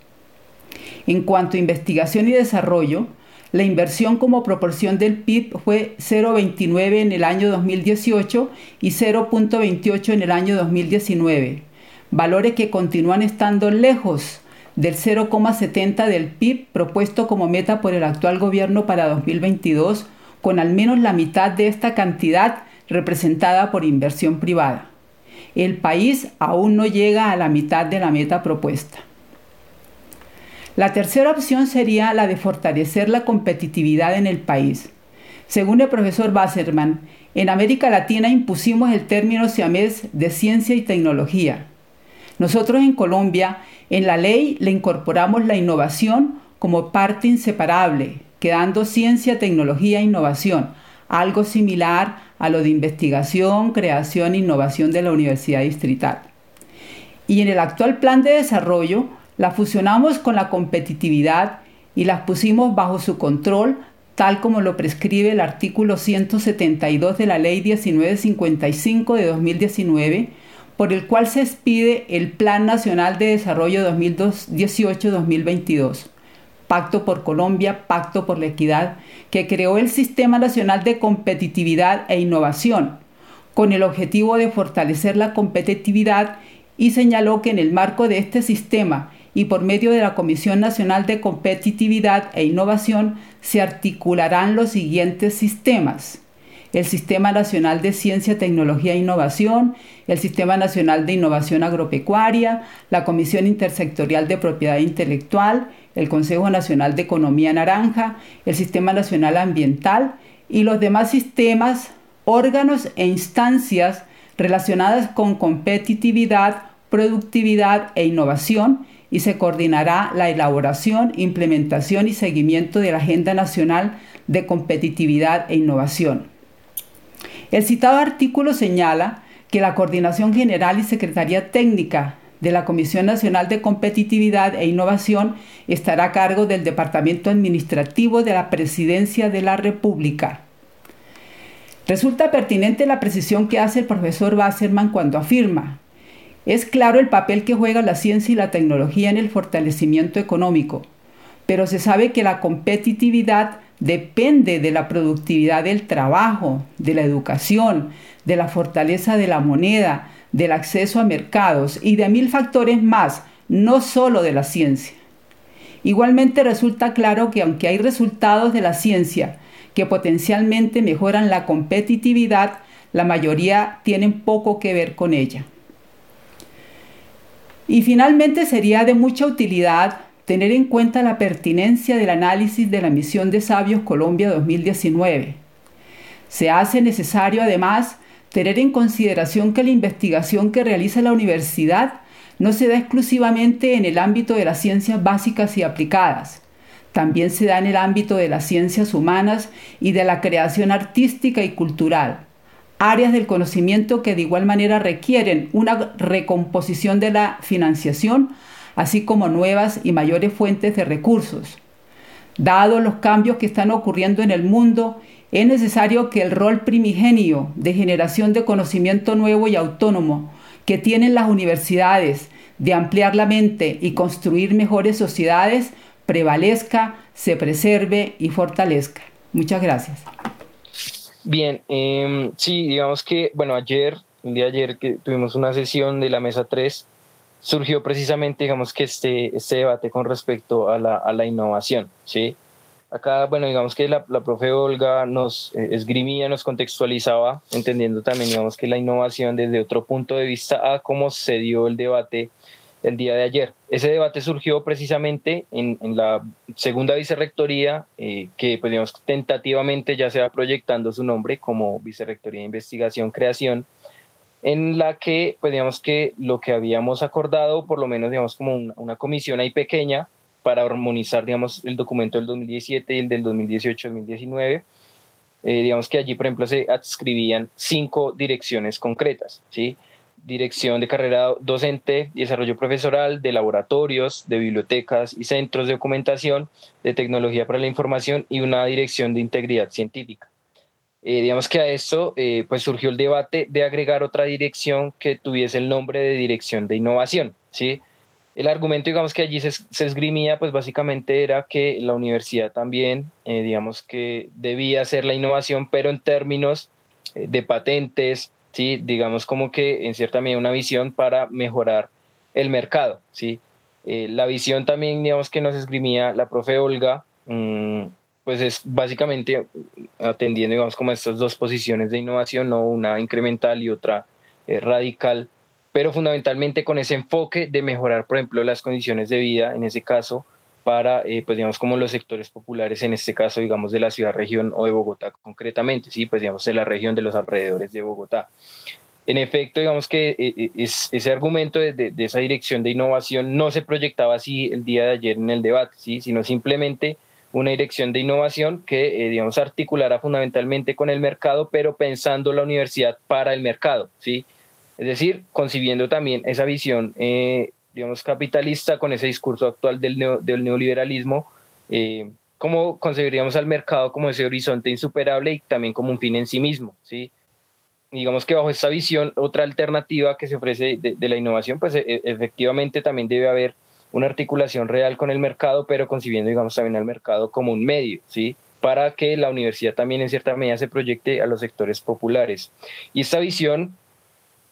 G: En cuanto a investigación y desarrollo, la inversión como proporción del PIB fue 0,29 en el año 2018 y 0,28 en el año 2019, valores que continúan estando lejos del 0,70 del PIB propuesto como meta por el actual gobierno para 2022, con al menos la mitad de esta cantidad representada por inversión privada. El país aún no llega a la mitad de la meta propuesta. La tercera opción sería la de fortalecer la competitividad en el país. Según el profesor Basserman, en América Latina impusimos el término siamés de ciencia y tecnología. Nosotros en Colombia, en la ley le incorporamos la innovación como parte inseparable, quedando ciencia, tecnología e innovación, algo similar a lo de investigación, creación e innovación de la Universidad Distrital. Y en el actual plan de desarrollo la fusionamos con la competitividad y las pusimos bajo su control, tal como lo prescribe el artículo 172 de la Ley 1955 de 2019, por el cual se expide el Plan Nacional de Desarrollo 2018-2022, Pacto por Colombia, Pacto por la Equidad, que creó el Sistema Nacional de Competitividad e Innovación, con el objetivo de fortalecer la competitividad y señaló que en el marco de este sistema y por medio de la Comisión Nacional de Competitividad e Innovación se articularán los siguientes sistemas. El Sistema Nacional de Ciencia, Tecnología e Innovación, el Sistema Nacional de Innovación Agropecuaria, la Comisión Intersectorial de Propiedad Intelectual, el Consejo Nacional de Economía Naranja, el Sistema Nacional Ambiental y los demás sistemas, órganos e instancias relacionadas con competitividad, productividad e innovación y se coordinará la elaboración, implementación y seguimiento de la Agenda Nacional de Competitividad e Innovación. El citado artículo señala que la Coordinación General y Secretaría Técnica de la Comisión Nacional de Competitividad e Innovación estará a cargo del Departamento Administrativo de la Presidencia de la República. Resulta pertinente la precisión que hace el profesor Wasserman cuando afirma es claro el papel que juega la ciencia y la tecnología en el fortalecimiento económico, pero se sabe que la competitividad depende de la productividad del trabajo, de la educación, de la fortaleza de la moneda, del acceso a mercados y de mil factores más, no solo de la ciencia. Igualmente resulta claro que aunque hay resultados de la ciencia que potencialmente mejoran la competitividad, la mayoría tienen poco que ver con ella. Y finalmente sería de mucha utilidad tener en cuenta la pertinencia del análisis de la misión de Sabios Colombia 2019. Se hace necesario además tener en consideración que la investigación que realiza la universidad no se da exclusivamente en el ámbito de las ciencias básicas y aplicadas, también se da en el ámbito de las ciencias humanas y de la creación artística y cultural áreas del conocimiento que de igual manera requieren una recomposición de la financiación, así como nuevas y mayores fuentes de recursos. Dados los cambios que están ocurriendo en el mundo, es necesario que el rol primigenio de generación de conocimiento nuevo y autónomo que tienen las universidades de ampliar la mente y construir mejores sociedades prevalezca, se preserve y fortalezca. Muchas gracias.
E: Bien, eh, sí, digamos que, bueno, ayer, el día ayer que tuvimos una sesión de la mesa 3, surgió precisamente, digamos que este, este debate con respecto a la, a la innovación, ¿sí? Acá, bueno, digamos que la, la profe Olga nos eh, esgrimía, nos contextualizaba, entendiendo también, digamos que la innovación desde otro punto de vista a cómo se dio el debate el día de ayer. Ese debate surgió precisamente en, la segunda vicerrectoría, eh, que pues, digamos, tentativamente ya se va proyectando su nombre como Vicerrectoría de Investigación Creación, en la que, pues digamos que lo que habíamos acordado, por lo menos digamos como una, comisión ahí pequeña para armonizar, digamos, el documento del 2017 y el del 2018-2019, eh, digamos que allí, por ejemplo, se adscribían cinco direcciones concretas, ¿sí? Dirección de carrera docente y desarrollo profesoral, de laboratorios, de bibliotecas y centros de documentación, de tecnología para la información y una dirección de integridad científica. Eh, digamos que a esto eh, pues surgió el debate de agregar otra dirección que tuviese el nombre de dirección de innovación, ¿sí? El argumento, digamos, que allí se, esgrimía, pues básicamente era que la universidad también, eh, digamos, que debía hacer la innovación, pero en términos de patentes, ¿sí? Digamos como que en cierta medida una visión para mejorar el mercado, ¿sí? la visión también, digamos, que nos esgrimía la profe Olga, mm, pues es básicamente atendiendo, digamos, como estas dos posiciones de innovación, no una incremental y otra eh, radical, pero fundamentalmente con ese enfoque de mejorar, por ejemplo, las condiciones de vida, en ese caso, para, eh, pues digamos, como los sectores populares, en este caso, digamos, de la ciudad, región o de Bogotá concretamente, sí, pues digamos, de la región de los alrededores de Bogotá. En efecto, digamos que eh, ese argumento de, de, esa dirección de innovación no se proyectaba así el día de ayer en el debate, ¿sí? sino simplemente una dirección de innovación que, eh, digamos, articulará fundamentalmente con el mercado, pero pensando la universidad para el mercado, ¿sí? Es decir, concibiendo también esa visión, eh, digamos, capitalista con ese discurso actual del, del neoliberalismo, eh, cómo concebiríamos al mercado como ese horizonte insuperable y también como un fin en sí mismo, ¿sí? Digamos que bajo esta visión, otra alternativa que se ofrece de, la innovación, pues e, efectivamente también debe haber una articulación real con el mercado, pero concibiendo, digamos, también al mercado como un medio, ¿sí? Para que la universidad también en cierta medida se proyecte a los sectores populares. Y esta visión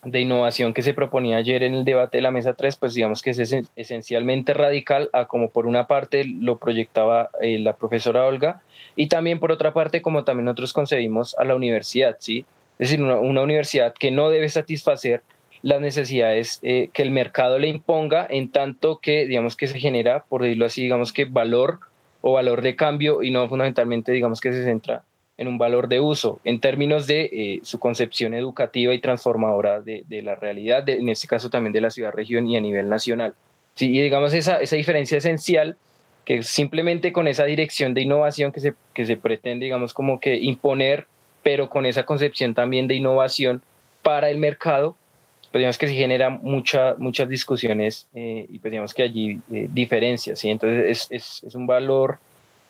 E: de innovación que se proponía ayer en el debate de la mesa 3, pues digamos que es esencialmente radical a como por una parte lo proyectaba eh, la profesora Olga y también por otra parte como también nosotros concebimos a la universidad, ¿sí? Es decir, una, universidad que no debe satisfacer las necesidades eh, que el mercado le imponga, en tanto que, digamos, que se genera, por decirlo así, digamos que valor o valor de cambio y no fundamentalmente, digamos, que se centra en un valor de uso, en términos de eh, su concepción educativa y transformadora de, de la realidad, en este caso también de la ciudad-región y a nivel nacional. Sí, y digamos esa, esa diferencia esencial que simplemente con esa dirección de innovación que se, que se pretende, digamos, como que imponer, pero con esa concepción también de innovación para el mercado, pues digamos que se genera mucha, muchas discusiones eh, y pues digamos que allí eh, diferencias, ¿sí? Entonces es, es, es un valor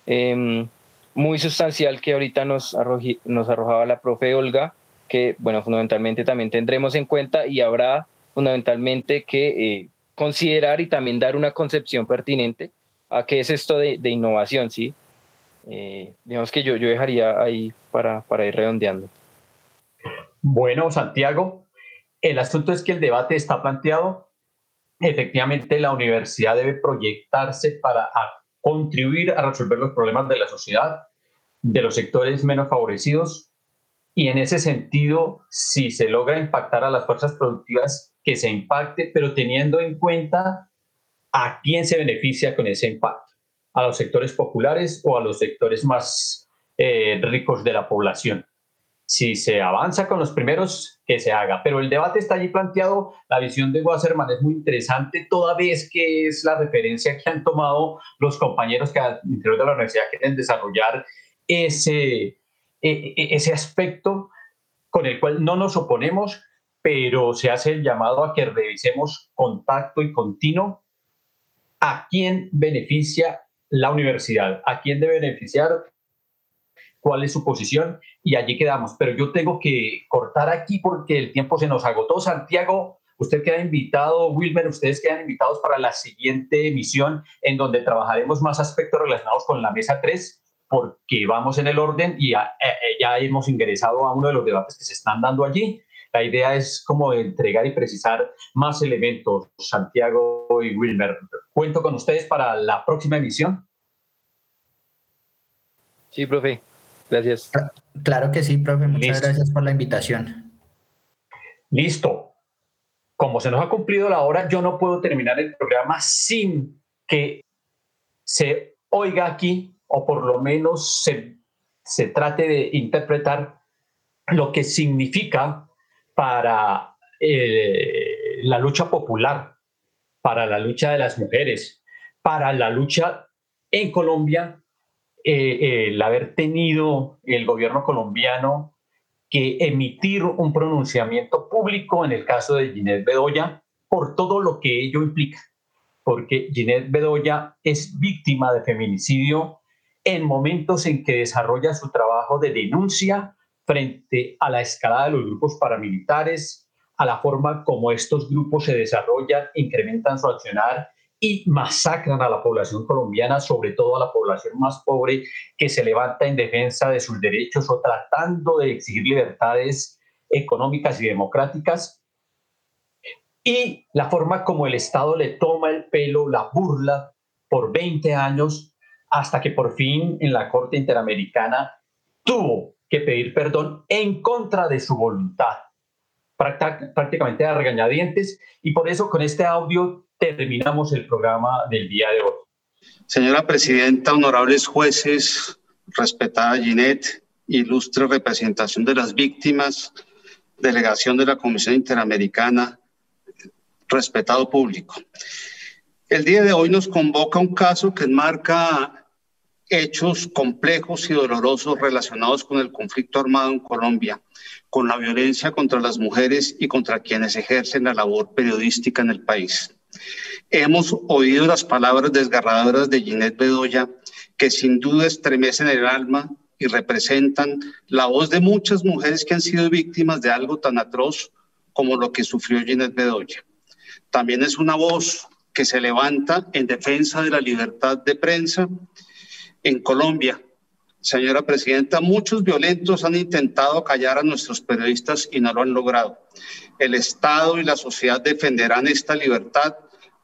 E: em, muy sustancial que ahorita nos, nos arrojaba la profe Olga, que bueno, fundamentalmente también tendremos en cuenta y habrá fundamentalmente que eh, considerar y también dar una concepción pertinente a qué es esto de, de innovación, ¿sí? digamos que yo, yo dejaría ahí para, para ir redondeando.
B: Bueno, Santiago, el asunto es que el debate está planteado. Efectivamente, la universidad debe proyectarse para contribuir a resolver los problemas de la sociedad, de los sectores menos favorecidos. Y en ese sentido, si se logra impactar a las fuerzas productivas, que se impacte, pero teniendo en cuenta a quién se beneficia con ese impacto, a los sectores populares o a los sectores más eh, ricos de la población si se avanza con los primeros, que se haga. Pero el debate está allí planteado, la visión de Wasserman es muy interesante, toda vez que es la referencia que han tomado los compañeros que al interior de la universidad quieren desarrollar ese, e, e, ese aspecto con el cual no nos oponemos, pero se hace el llamado a que revisemos contacto y continuo a quién beneficia la universidad, a quién debe beneficiar cuál es su posición y allí quedamos. Pero yo tengo que cortar aquí porque el tiempo se nos agotó. Santiago, usted queda invitado, Wilmer, ustedes quedan invitados para la siguiente emisión en donde trabajaremos más aspectos relacionados con la mesa 3 porque vamos en el orden y ya, ya hemos ingresado a uno de los debates que se están dando allí. La idea es como entregar y precisar más elementos, Santiago y Wilmer. Cuento con ustedes para la próxima emisión.
E: Sí, profe. Gracias.
D: Claro que sí, profe. Muchas gracias por la invitación.
B: Listo. Como se nos ha cumplido la hora, yo no puedo terminar el programa sin que se oiga aquí o por lo menos se, se trate de interpretar lo que significa para eh, la lucha popular, para la lucha de las mujeres, para la lucha en Colombia, eh, el haber tenido el gobierno colombiano que emitir un pronunciamiento público en el caso de Ginette Bedoya por todo lo que ello implica, porque Ginette Bedoya es víctima de feminicidio en momentos en que desarrolla su trabajo de denuncia frente a la escalada de los grupos paramilitares, a la forma como estos grupos se desarrollan, incrementan su accionar y masacran a la población colombiana, sobre todo a la población más pobre que se levanta en defensa de sus derechos o tratando de exigir libertades económicas y democráticas. Y la forma como el Estado le toma el pelo, la burla por 20 años, hasta que por fin en la Corte Interamericana tuvo que pedir perdón en contra de su voluntad, prácticamente a regañadientes. Y por eso con este audio terminamos el programa del día de hoy.
H: Señora Presidenta, honorables jueces, respetada Ginette, ilustre representación de las víctimas, delegación de la Comisión Interamericana, respetado público. El día de hoy nos convoca un caso que enmarca hechos complejos y dolorosos relacionados con el conflicto armado en Colombia, con la violencia contra las mujeres y contra quienes ejercen la labor periodística en el país. Hemos oído las palabras desgarradoras de Ginette Bedoya, que sin duda estremecen el alma y representan la voz de muchas mujeres que han sido víctimas de algo tan atroz como lo que sufrió Ginette Bedoya. También es una voz que se levanta en defensa de la libertad de prensa en Colombia. Señora Presidenta, muchos violentos han intentado callar a nuestros periodistas y no lo han logrado. El Estado y la sociedad defenderán esta libertad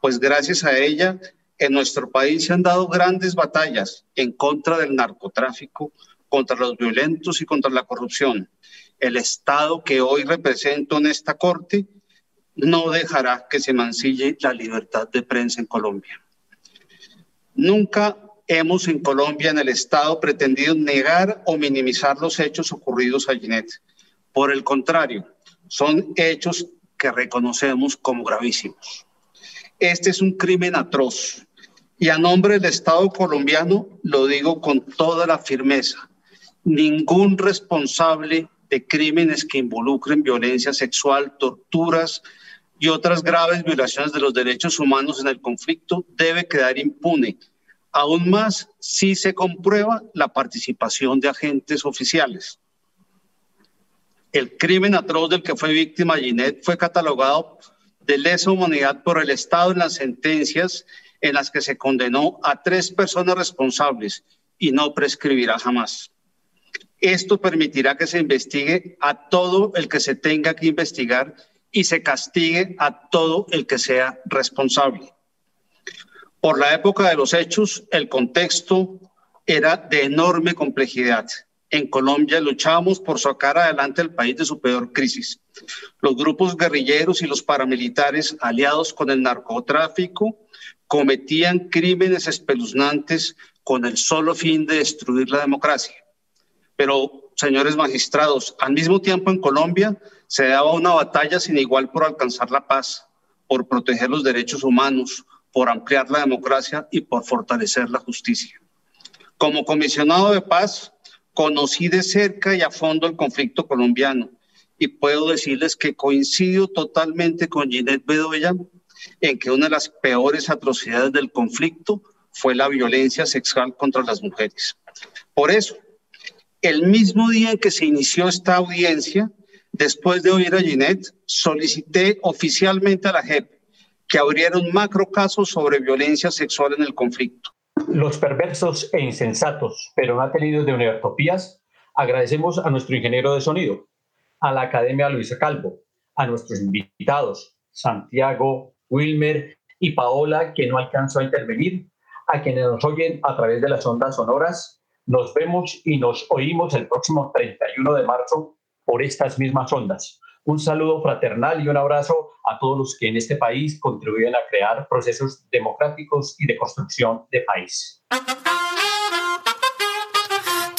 H: pues gracias a ella en nuestro país se han dado grandes batallas en contra del narcotráfico, contra los violentos y contra la corrupción. El Estado que hoy represento en esta Corte no dejará que se mancille la libertad de prensa en Colombia. Nunca hemos en Colombia, en el Estado, pretendido negar o minimizar los hechos ocurridos a Ginette. Por el contrario, son hechos que reconocemos como gravísimos. Este es un crimen atroz. Y a nombre del Estado colombiano lo digo con toda la firmeza. Ningún responsable de crímenes que involucren violencia sexual, torturas y otras graves violaciones de los derechos humanos en el conflicto debe quedar impune. Aún más si se comprueba la participación de agentes oficiales. El crimen atroz del que fue víctima Ginette fue catalogado de lesa humanidad por el Estado en las sentencias en las que se condenó a tres personas responsables y no prescribirá jamás. Esto permitirá que se investigue a todo el que se tenga que investigar y se castigue a todo el que sea responsable. Por la época de los hechos, el contexto era de enorme complejidad en Colombia luchábamos por sacar adelante el país de su peor crisis. Los grupos guerrilleros y los paramilitares aliados con el narcotráfico cometían crímenes espeluznantes con el solo fin de destruir la democracia. Pero, señores magistrados, al mismo tiempo en Colombia se daba una batalla sin igual por alcanzar la paz, por proteger los derechos humanos, por ampliar la democracia y por fortalecer la justicia. Como comisionado de paz, Conocí de cerca y a fondo el conflicto colombiano y puedo decirles que coincido totalmente con Ginette Bedoya en que una de las peores atrocidades del conflicto fue la violencia sexual contra las mujeres. Por eso, el mismo día en que se inició esta audiencia, después de oír a Ginette, solicité oficialmente a la JEP que abriera un macro caso sobre violencia sexual en el conflicto.
B: Los perversos e insensatos, pero no atenidos de univertopías, agradecemos a nuestro ingeniero de sonido, a la Academia Luisa Calvo, a nuestros invitados, Santiago, Wilmer y Paola, que no alcanzó a intervenir, a quienes nos oyen a través de las ondas sonoras. Nos vemos y nos oímos el próximo 31 de marzo por estas mismas ondas. Un saludo fraternal y un abrazo a todos los que en este país contribuyen a crear procesos democráticos y de construcción de país.